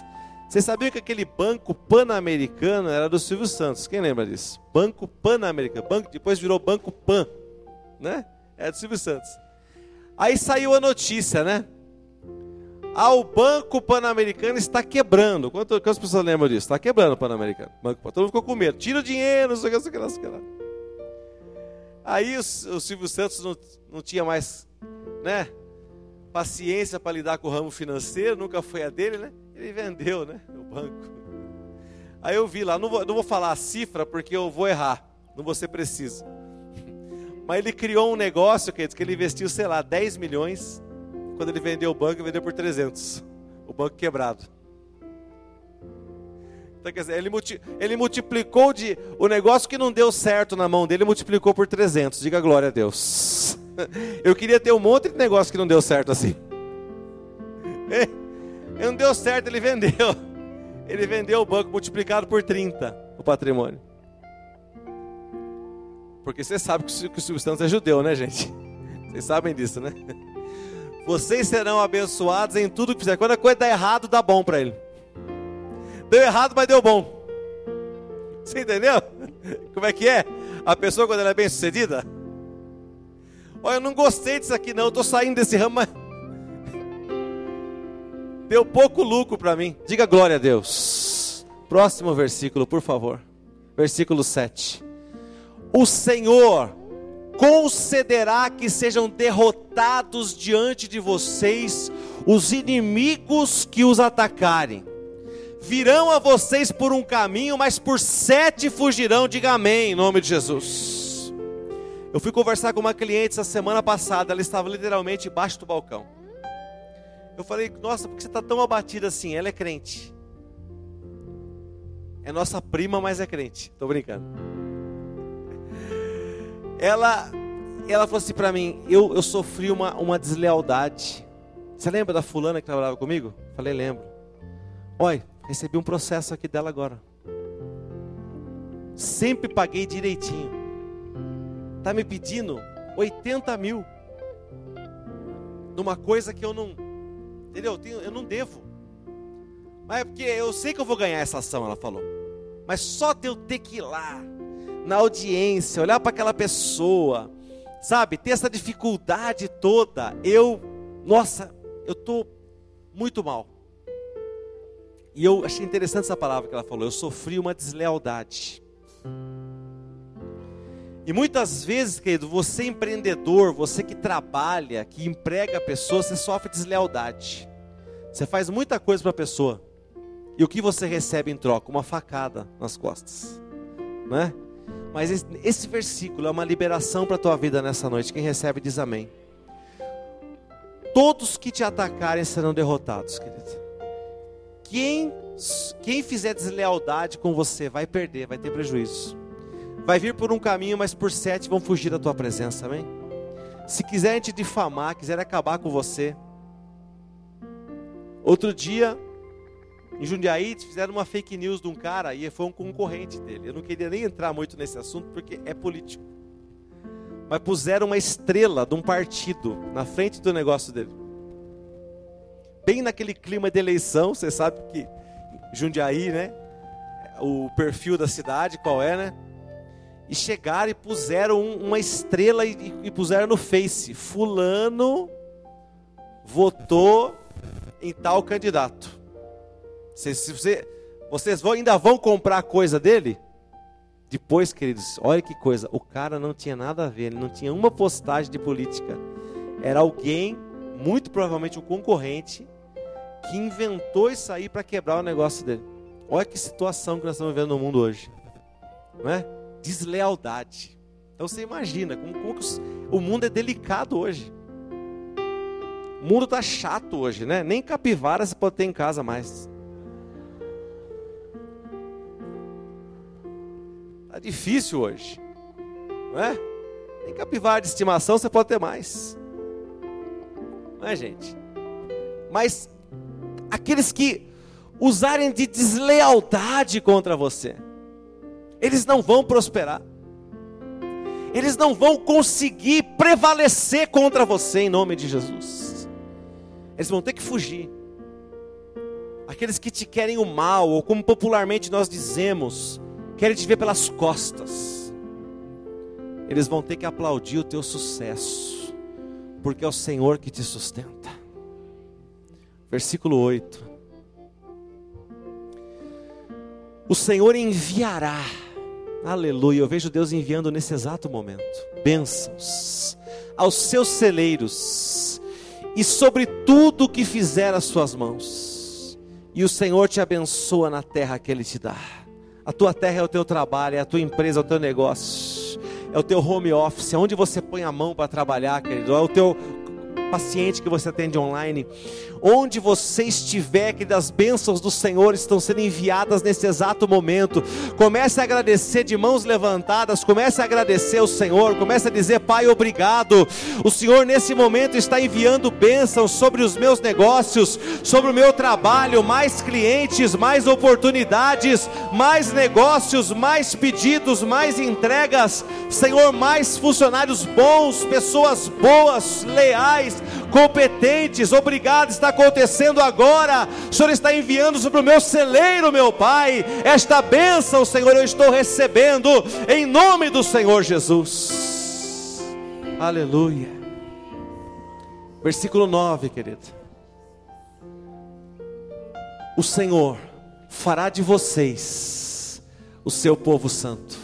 Vocês sabiam que aquele banco pan-americano era do Silvio Santos? Quem lembra disso? Banco Pan-Americano. Banco, depois virou Banco Pan, né? É do Silvio Santos. Aí saiu a notícia, né? Ah, o Banco Pan-Americano está quebrando. Quantas pessoas lembram disso? Está quebrando o Pan-Americano. Todo mundo ficou com medo. Tira o dinheiro, não sei o que, não sei o que, não sei o que. Aí o, o Silvio Santos não, não tinha mais, né? Paciência para lidar com o ramo financeiro, nunca foi a dele, né? Ele vendeu, né? O banco. Aí eu vi lá, não vou, não vou falar a cifra porque eu vou errar, não vou ser preciso. Mas ele criou um negócio, que ele investiu, sei lá, 10 milhões. Quando ele vendeu o banco, ele vendeu por 300. O banco quebrado. Então, quer dizer, ele, multi, ele multiplicou de. O negócio que não deu certo na mão dele, multiplicou por 300. Diga glória a Deus. Eu queria ter um monte de negócio que não deu certo assim. Não deu certo, ele vendeu. Ele vendeu o banco multiplicado por 30, o patrimônio. Porque você sabe que o Silvio é judeu, né, gente? Vocês sabem disso, né? Vocês serão abençoados em tudo que fizer. Quando a coisa dá errado, dá bom para ele. Deu errado, mas deu bom. Você entendeu? Como é que é? A pessoa quando ela é bem sucedida? Olha, eu não gostei disso aqui não, eu estou saindo desse ramo, mas deu pouco lucro para mim. Diga glória a Deus. Próximo versículo, por favor. Versículo 7. O Senhor concederá que sejam derrotados diante de vocês os inimigos que os atacarem virão a vocês por um caminho, mas por sete fugirão. Diga amém, em nome de Jesus. Eu fui conversar com uma cliente essa semana passada, ela estava literalmente embaixo do balcão. Eu falei, nossa, por que você está tão abatida assim? Ela é crente. É nossa prima, mas é crente. Estou brincando. Ela, ela falou assim para mim: eu, eu sofri uma, uma deslealdade. Você lembra da fulana que trabalhava comigo? Falei, lembro. Olha, Recebi um processo aqui dela agora. Sempre paguei direitinho. Está me pedindo 80 mil. Numa coisa que eu não. Entendeu? Eu não devo. Mas é porque eu sei que eu vou ganhar essa ação, ela falou. Mas só de eu ter que ir lá, na audiência, olhar para aquela pessoa, sabe, ter essa dificuldade toda, eu, nossa, eu estou muito mal. E eu achei interessante essa palavra que ela falou. Eu sofri uma deslealdade. E muitas vezes, querido, você empreendedor, você que trabalha, que emprega pessoas, você sofre deslealdade. Você faz muita coisa para a pessoa. E o que você recebe em troca? Uma facada nas costas. Né? Mas esse, versículo é uma liberação para a tua vida nessa noite. Quem recebe diz amém. Todos que te atacarem serão derrotados, querido. Quem, quem fizer deslealdade com você vai perder, vai ter prejuízo. Vai vir por um caminho, mas por sete vão fugir da tua presença, amém? Se quiserem te difamar, quiserem acabar com você. Outro dia, em Jundiaí, fizeram uma fake news de um cara e foi um concorrente dele. Eu não queria nem entrar muito nesse assunto porque é político. Mas puseram uma estrela de um partido na frente do negócio dele bem naquele clima de eleição, você sabe que Jundiaí, né? O perfil da cidade, qual é, né? E chegaram e puseram uma estrela e, e puseram no Face: Fulano votou em tal candidato. Se, se você, vocês vão, ainda vão comprar coisa dele? Depois, queridos, olha que coisa: o cara não tinha nada a ver, ele não tinha uma postagem de política. Era alguém, muito provavelmente um concorrente, que inventou isso aí para quebrar o negócio dele. Olha que situação que nós estamos vivendo no mundo hoje. Não é? Deslealdade. Então você imagina como, como o mundo é delicado hoje. O mundo está chato hoje, né? Nem capivara você pode ter em casa mais. Está difícil hoje. Não é? Nem capivara de estimação você pode ter mais. Não é, gente? Mas aqueles que usarem de deslealdade contra você, eles não vão prosperar. Eles não vão conseguir prevalecer contra você em nome de Jesus. Eles vão ter que fugir. aqueles que te querem o mal, ou como popularmente nós dizemos, querem te ver pelas costas. Eles vão ter que aplaudir o teu sucesso, porque é o Senhor que te sustenta. Versículo 8. O Senhor enviará, aleluia, eu vejo Deus enviando nesse exato momento, bênçãos aos seus celeiros e sobre tudo o que fizer as suas mãos. E o Senhor te abençoa na terra que Ele te dá. A tua terra é o teu trabalho, é a tua empresa, é o teu negócio, é o teu home office, é onde você põe a mão para trabalhar, querido, é o teu paciente que você atende online, onde você estiver, que das bênçãos do Senhor estão sendo enviadas nesse exato momento. Comece a agradecer de mãos levantadas, comece a agradecer ao Senhor, comece a dizer, Pai, obrigado. O Senhor nesse momento está enviando bênçãos sobre os meus negócios, sobre o meu trabalho, mais clientes, mais oportunidades, mais negócios, mais pedidos, mais entregas. Senhor, mais funcionários bons, pessoas boas, leais, competentes. Obrigado, está acontecendo agora. O Senhor está enviando sobre o meu celeiro, meu Pai. Esta bênção, Senhor, eu estou recebendo em nome do Senhor Jesus. Aleluia. Versículo 9, querido. O Senhor fará de vocês o seu povo santo,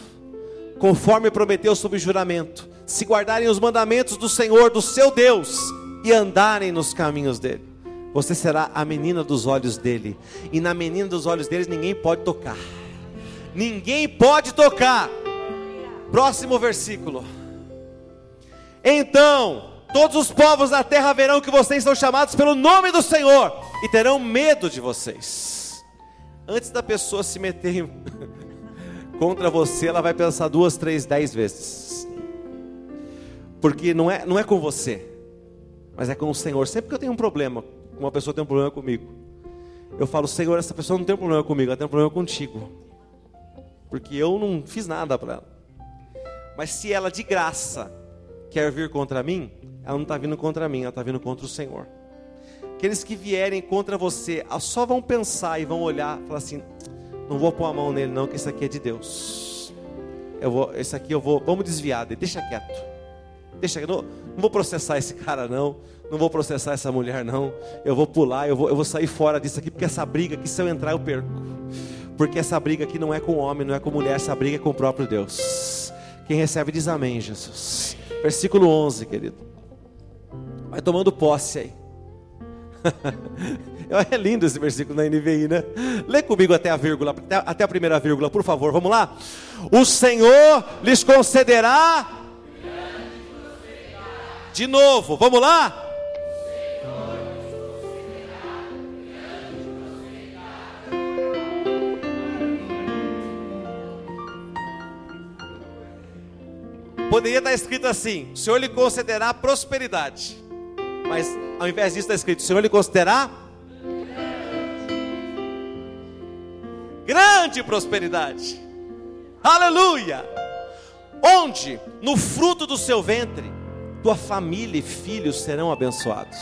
conforme prometeu sob juramento, se guardarem os mandamentos do Senhor, do seu Deus, e andarem nos caminhos dele. Você será a menina dos olhos dele, e na menina dos olhos deles ninguém pode tocar. Ninguém pode tocar. Próximo versículo. Então, todos os povos da terra verão que vocês são chamados pelo nome do Senhor e terão medo de vocês. Antes da pessoa se meter contra você, ela vai pensar duas, três, dez vezes. Porque não é, não é com você, mas é com o Senhor. Sempre que eu tenho um problema, uma pessoa tem um problema comigo, eu falo, Senhor, essa pessoa não tem um problema comigo, ela tem um problema contigo. Porque eu não fiz nada para ela. Mas se ela de graça quer vir contra mim, ela não está vindo contra mim, ela está vindo contra o Senhor. Aqueles que vierem contra você, só vão pensar e vão olhar, falar assim: não vou pôr a mão nele, não, que esse aqui é de Deus. Eu vou, esse aqui eu vou, vamos desviar dele, deixa quieto. Deixa, não, não vou processar esse cara não, não vou processar essa mulher não. Eu vou pular, eu vou, eu vou sair fora disso aqui porque essa briga aqui se eu entrar eu perco. Porque essa briga aqui não é com homem, não é com mulher, essa briga é com o próprio Deus. Quem recebe diz amém, Jesus. Versículo 11, querido. Vai tomando posse aí. É lindo esse versículo na NVI, né? Lê comigo até a vírgula, até a primeira vírgula, por favor. Vamos lá? O Senhor lhes concederá. De novo, vamos lá? Poderia estar escrito assim: o Senhor lhe concederá prosperidade. Mas ao invés disso está escrito: o Senhor lhe concederá grande prosperidade. Aleluia! Onde no fruto do seu ventre tua família e filhos serão abençoados.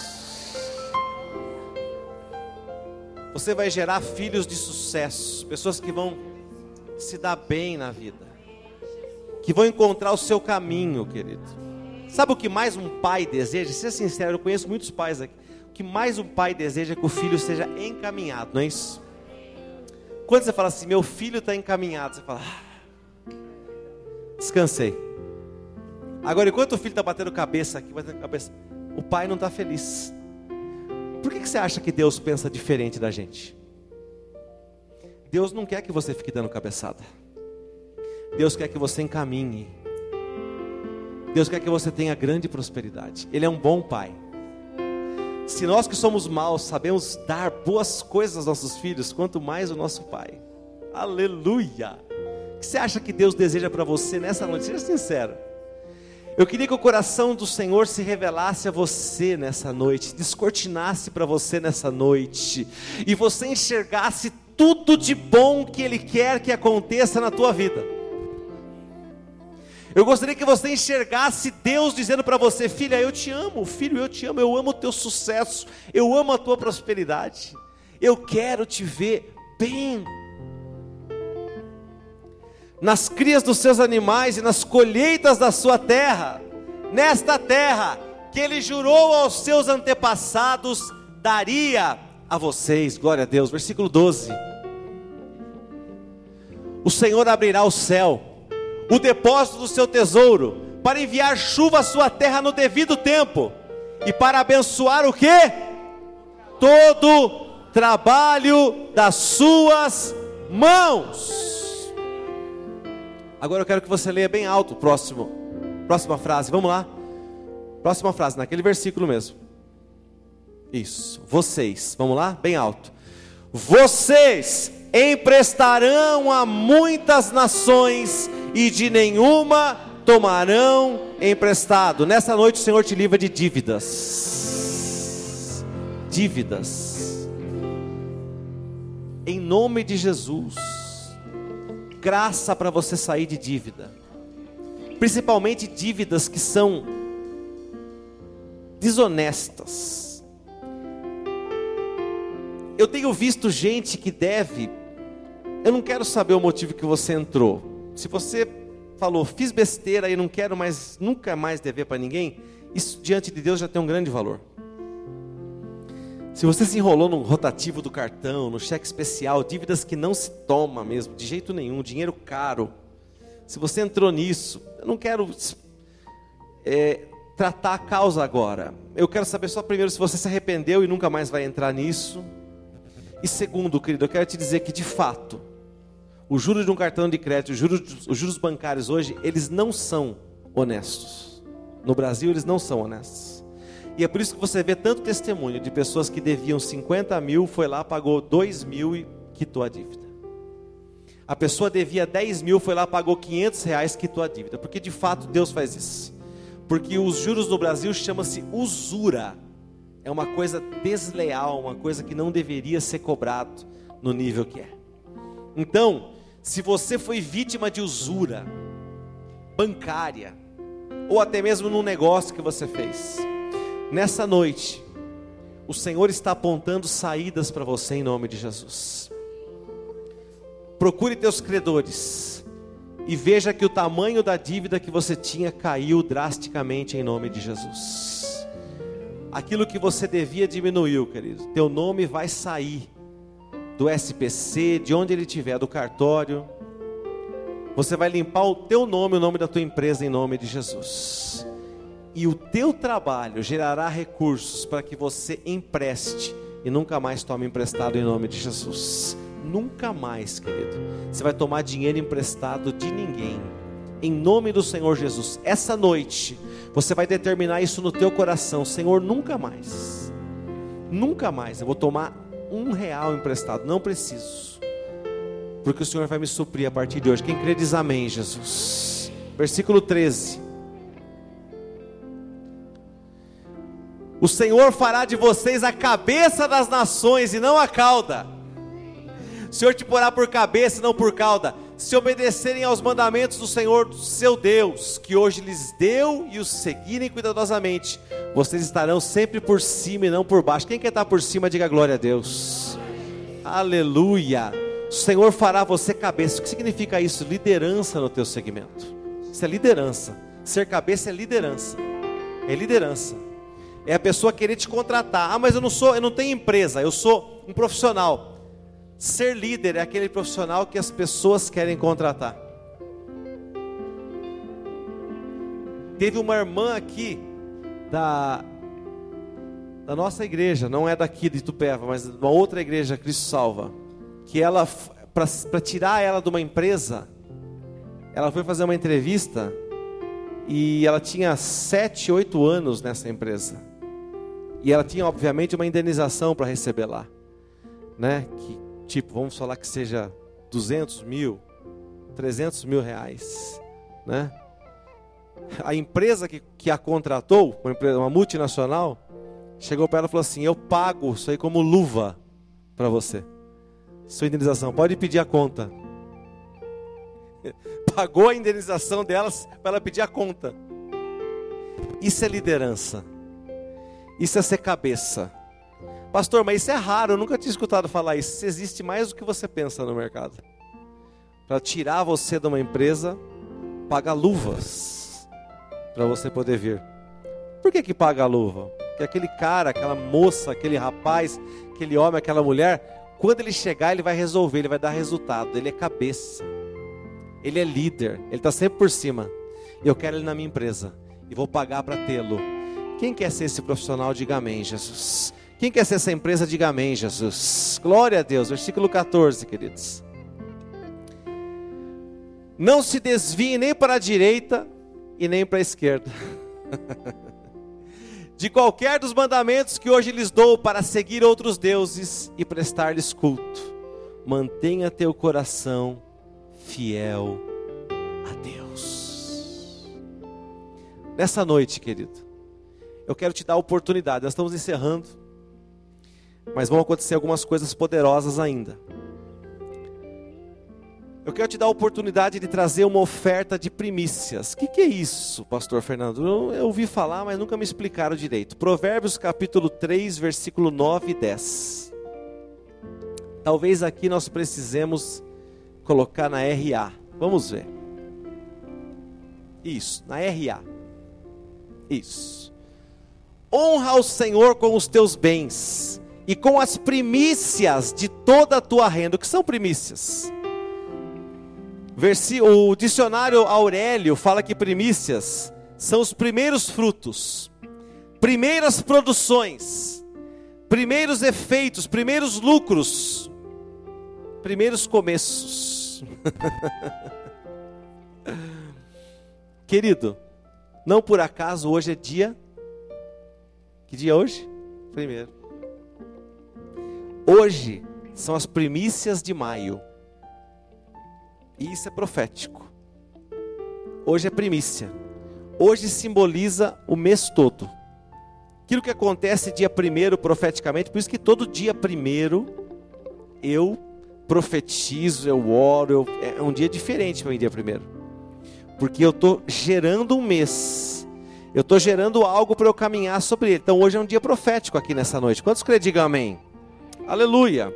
Você vai gerar filhos de sucesso, pessoas que vão se dar bem na vida, que vão encontrar o seu caminho, querido. Sabe o que mais um pai deseja? Seja sincero, eu conheço muitos pais aqui. O que mais um pai deseja é que o filho seja encaminhado, não é isso? Quando você fala assim, meu filho está encaminhado, você fala, ah, descansei. Agora, enquanto o filho está batendo cabeça aqui, batendo cabeça, o pai não está feliz. Por que, que você acha que Deus pensa diferente da gente? Deus não quer que você fique dando cabeçada. Deus quer que você encaminhe. Deus quer que você tenha grande prosperidade. Ele é um bom pai. Se nós que somos maus sabemos dar boas coisas aos nossos filhos, quanto mais o nosso pai. Aleluia! O que você acha que Deus deseja para você nessa noite? Seja sincero. Eu queria que o coração do Senhor se revelasse a você nessa noite, descortinasse para você nessa noite, e você enxergasse tudo de bom que Ele quer que aconteça na tua vida. Eu gostaria que você enxergasse Deus dizendo para você, filha, eu te amo, filho, eu te amo, eu amo o teu sucesso, eu amo a tua prosperidade. Eu quero te ver bem. Nas crias dos seus animais e nas colheitas da sua terra, nesta terra que ele jurou aos seus antepassados, daria a vocês. Glória a Deus. Versículo 12. O Senhor abrirá o céu, o depósito do seu tesouro, para enviar chuva à sua terra no devido tempo e para abençoar o que? Todo trabalho das suas mãos. Agora eu quero que você leia bem alto próximo, próxima frase. Vamos lá. Próxima frase, naquele versículo mesmo. Isso. Vocês. Vamos lá? Bem alto. Vocês emprestarão a muitas nações e de nenhuma tomarão emprestado. Nessa noite o Senhor te livra de dívidas. Dívidas. Em nome de Jesus. Graça para você sair de dívida. Principalmente dívidas que são desonestas. Eu tenho visto gente que deve. Eu não quero saber o motivo que você entrou. Se você falou, fiz besteira e não quero mais, nunca mais dever para ninguém, isso diante de Deus já tem um grande valor. Se você se enrolou no rotativo do cartão, no cheque especial, dívidas que não se toma mesmo, de jeito nenhum, dinheiro caro. Se você entrou nisso, eu não quero é, tratar a causa agora. Eu quero saber só primeiro se você se arrependeu e nunca mais vai entrar nisso. E segundo, querido, eu quero te dizer que de fato, os juros de um cartão de crédito, os juros, os juros bancários hoje, eles não são honestos. No Brasil, eles não são honestos. E é por isso que você vê tanto testemunho de pessoas que deviam 50 mil, foi lá, pagou 2 mil e quitou a dívida. A pessoa devia 10 mil, foi lá, pagou 500 reais, quitou a dívida. Porque de fato Deus faz isso. Porque os juros no Brasil chama-se usura. É uma coisa desleal, uma coisa que não deveria ser cobrado no nível que é. Então, se você foi vítima de usura bancária, ou até mesmo num negócio que você fez, nessa noite, o Senhor está apontando saídas para você em nome de Jesus. Procure teus credores e veja que o tamanho da dívida que você tinha caiu drasticamente em nome de Jesus. Aquilo que você devia diminuiu, querido. Teu nome vai sair do SPC, de onde ele estiver, do cartório. Você vai limpar o teu nome, o nome da tua empresa em nome de Jesus. E o teu trabalho gerará recursos para que você empreste e nunca mais tome emprestado em nome de Jesus. Nunca mais, querido. Você vai tomar dinheiro emprestado de ninguém. Em nome do Senhor Jesus. Essa noite, você vai determinar isso no teu coração. Senhor, nunca mais. Nunca mais eu vou tomar um real emprestado, não preciso, porque o Senhor vai me suprir a partir de hoje. Quem crê diz amém, Jesus. Versículo 13. O Senhor fará de vocês a cabeça das nações e não a cauda. O Senhor te porá por cabeça e não por cauda. Se obedecerem aos mandamentos do Senhor, seu Deus, que hoje lhes deu e os seguirem cuidadosamente, vocês estarão sempre por cima e não por baixo. Quem quer estar por cima, diga glória a Deus. Aleluia. O Senhor fará você cabeça. O que significa isso? Liderança no teu segmento. Isso é liderança. Ser cabeça é liderança. É liderança. É a pessoa querer te contratar. Ah, mas eu não sou, eu não tenho empresa, eu sou um profissional. Ser líder é aquele profissional que as pessoas querem contratar. Teve uma irmã aqui da, da nossa igreja, não é daqui de Itupeva, mas de uma outra igreja, Cristo Salva, que ela, para tirar ela de uma empresa, ela foi fazer uma entrevista e ela tinha 7, 8 anos nessa empresa. E ela tinha, obviamente, uma indenização para receber lá. Né? Que, tipo, vamos falar que seja 200 mil, 300 mil reais. Né? a empresa que, que a contratou, uma, empresa, uma multinacional, chegou para ela e falou assim: Eu pago isso aí como luva para você. Sua indenização, pode pedir a conta. Pagou a indenização delas para ela pedir a conta. Isso é liderança. Isso é ser cabeça. Pastor, mas isso é raro, eu nunca tinha escutado falar isso. Isso existe mais do que você pensa no mercado. Para tirar você de uma empresa, paga luvas para você poder vir. Por que, que paga a luva? Porque aquele cara, aquela moça, aquele rapaz, aquele homem, aquela mulher, quando ele chegar, ele vai resolver, ele vai dar resultado. Ele é cabeça, ele é líder, ele está sempre por cima. Eu quero ele na minha empresa e vou pagar para tê-lo. Quem quer ser esse profissional, diga amém, Jesus. Quem quer ser essa empresa, diga amém, Jesus. Glória a Deus. Versículo 14, queridos. Não se desvie nem para a direita e nem para a esquerda. de qualquer dos mandamentos que hoje lhes dou para seguir outros deuses e prestar-lhes culto. Mantenha teu coração fiel a Deus. Nessa noite, querido, eu quero te dar a oportunidade. Nós estamos encerrando, mas vão acontecer algumas coisas poderosas ainda. Eu quero te dar a oportunidade de trazer uma oferta de primícias. O que, que, é isso, pastor Fernando? Eu, eu ouvi falar, mas nunca me explicaram direito. Provérbios capítulo 3, versículo 9 e 10. Talvez aqui nós precisemos colocar na RA. Vamos ver. Isso, na RA. Isso. Honra ao Senhor com os teus bens e com as primícias de toda a tua renda. O que são primícias? O dicionário Aurélio fala que primícias são os primeiros frutos, primeiras produções, primeiros efeitos, primeiros lucros, primeiros começos. Querido, não por acaso hoje é dia. Que dia é hoje? Primeiro. Hoje são as primícias de maio. E isso é profético. Hoje é primícia. Hoje simboliza o mês todo. Aquilo que acontece dia primeiro profeticamente, por isso que todo dia primeiro eu profetizo, eu oro, eu, é um dia diferente para mim dia primeiro. Porque eu estou gerando um mês. Eu estou gerando algo para eu caminhar sobre ele. Então hoje é um dia profético aqui nessa noite. Quantos? Digam amém. Aleluia.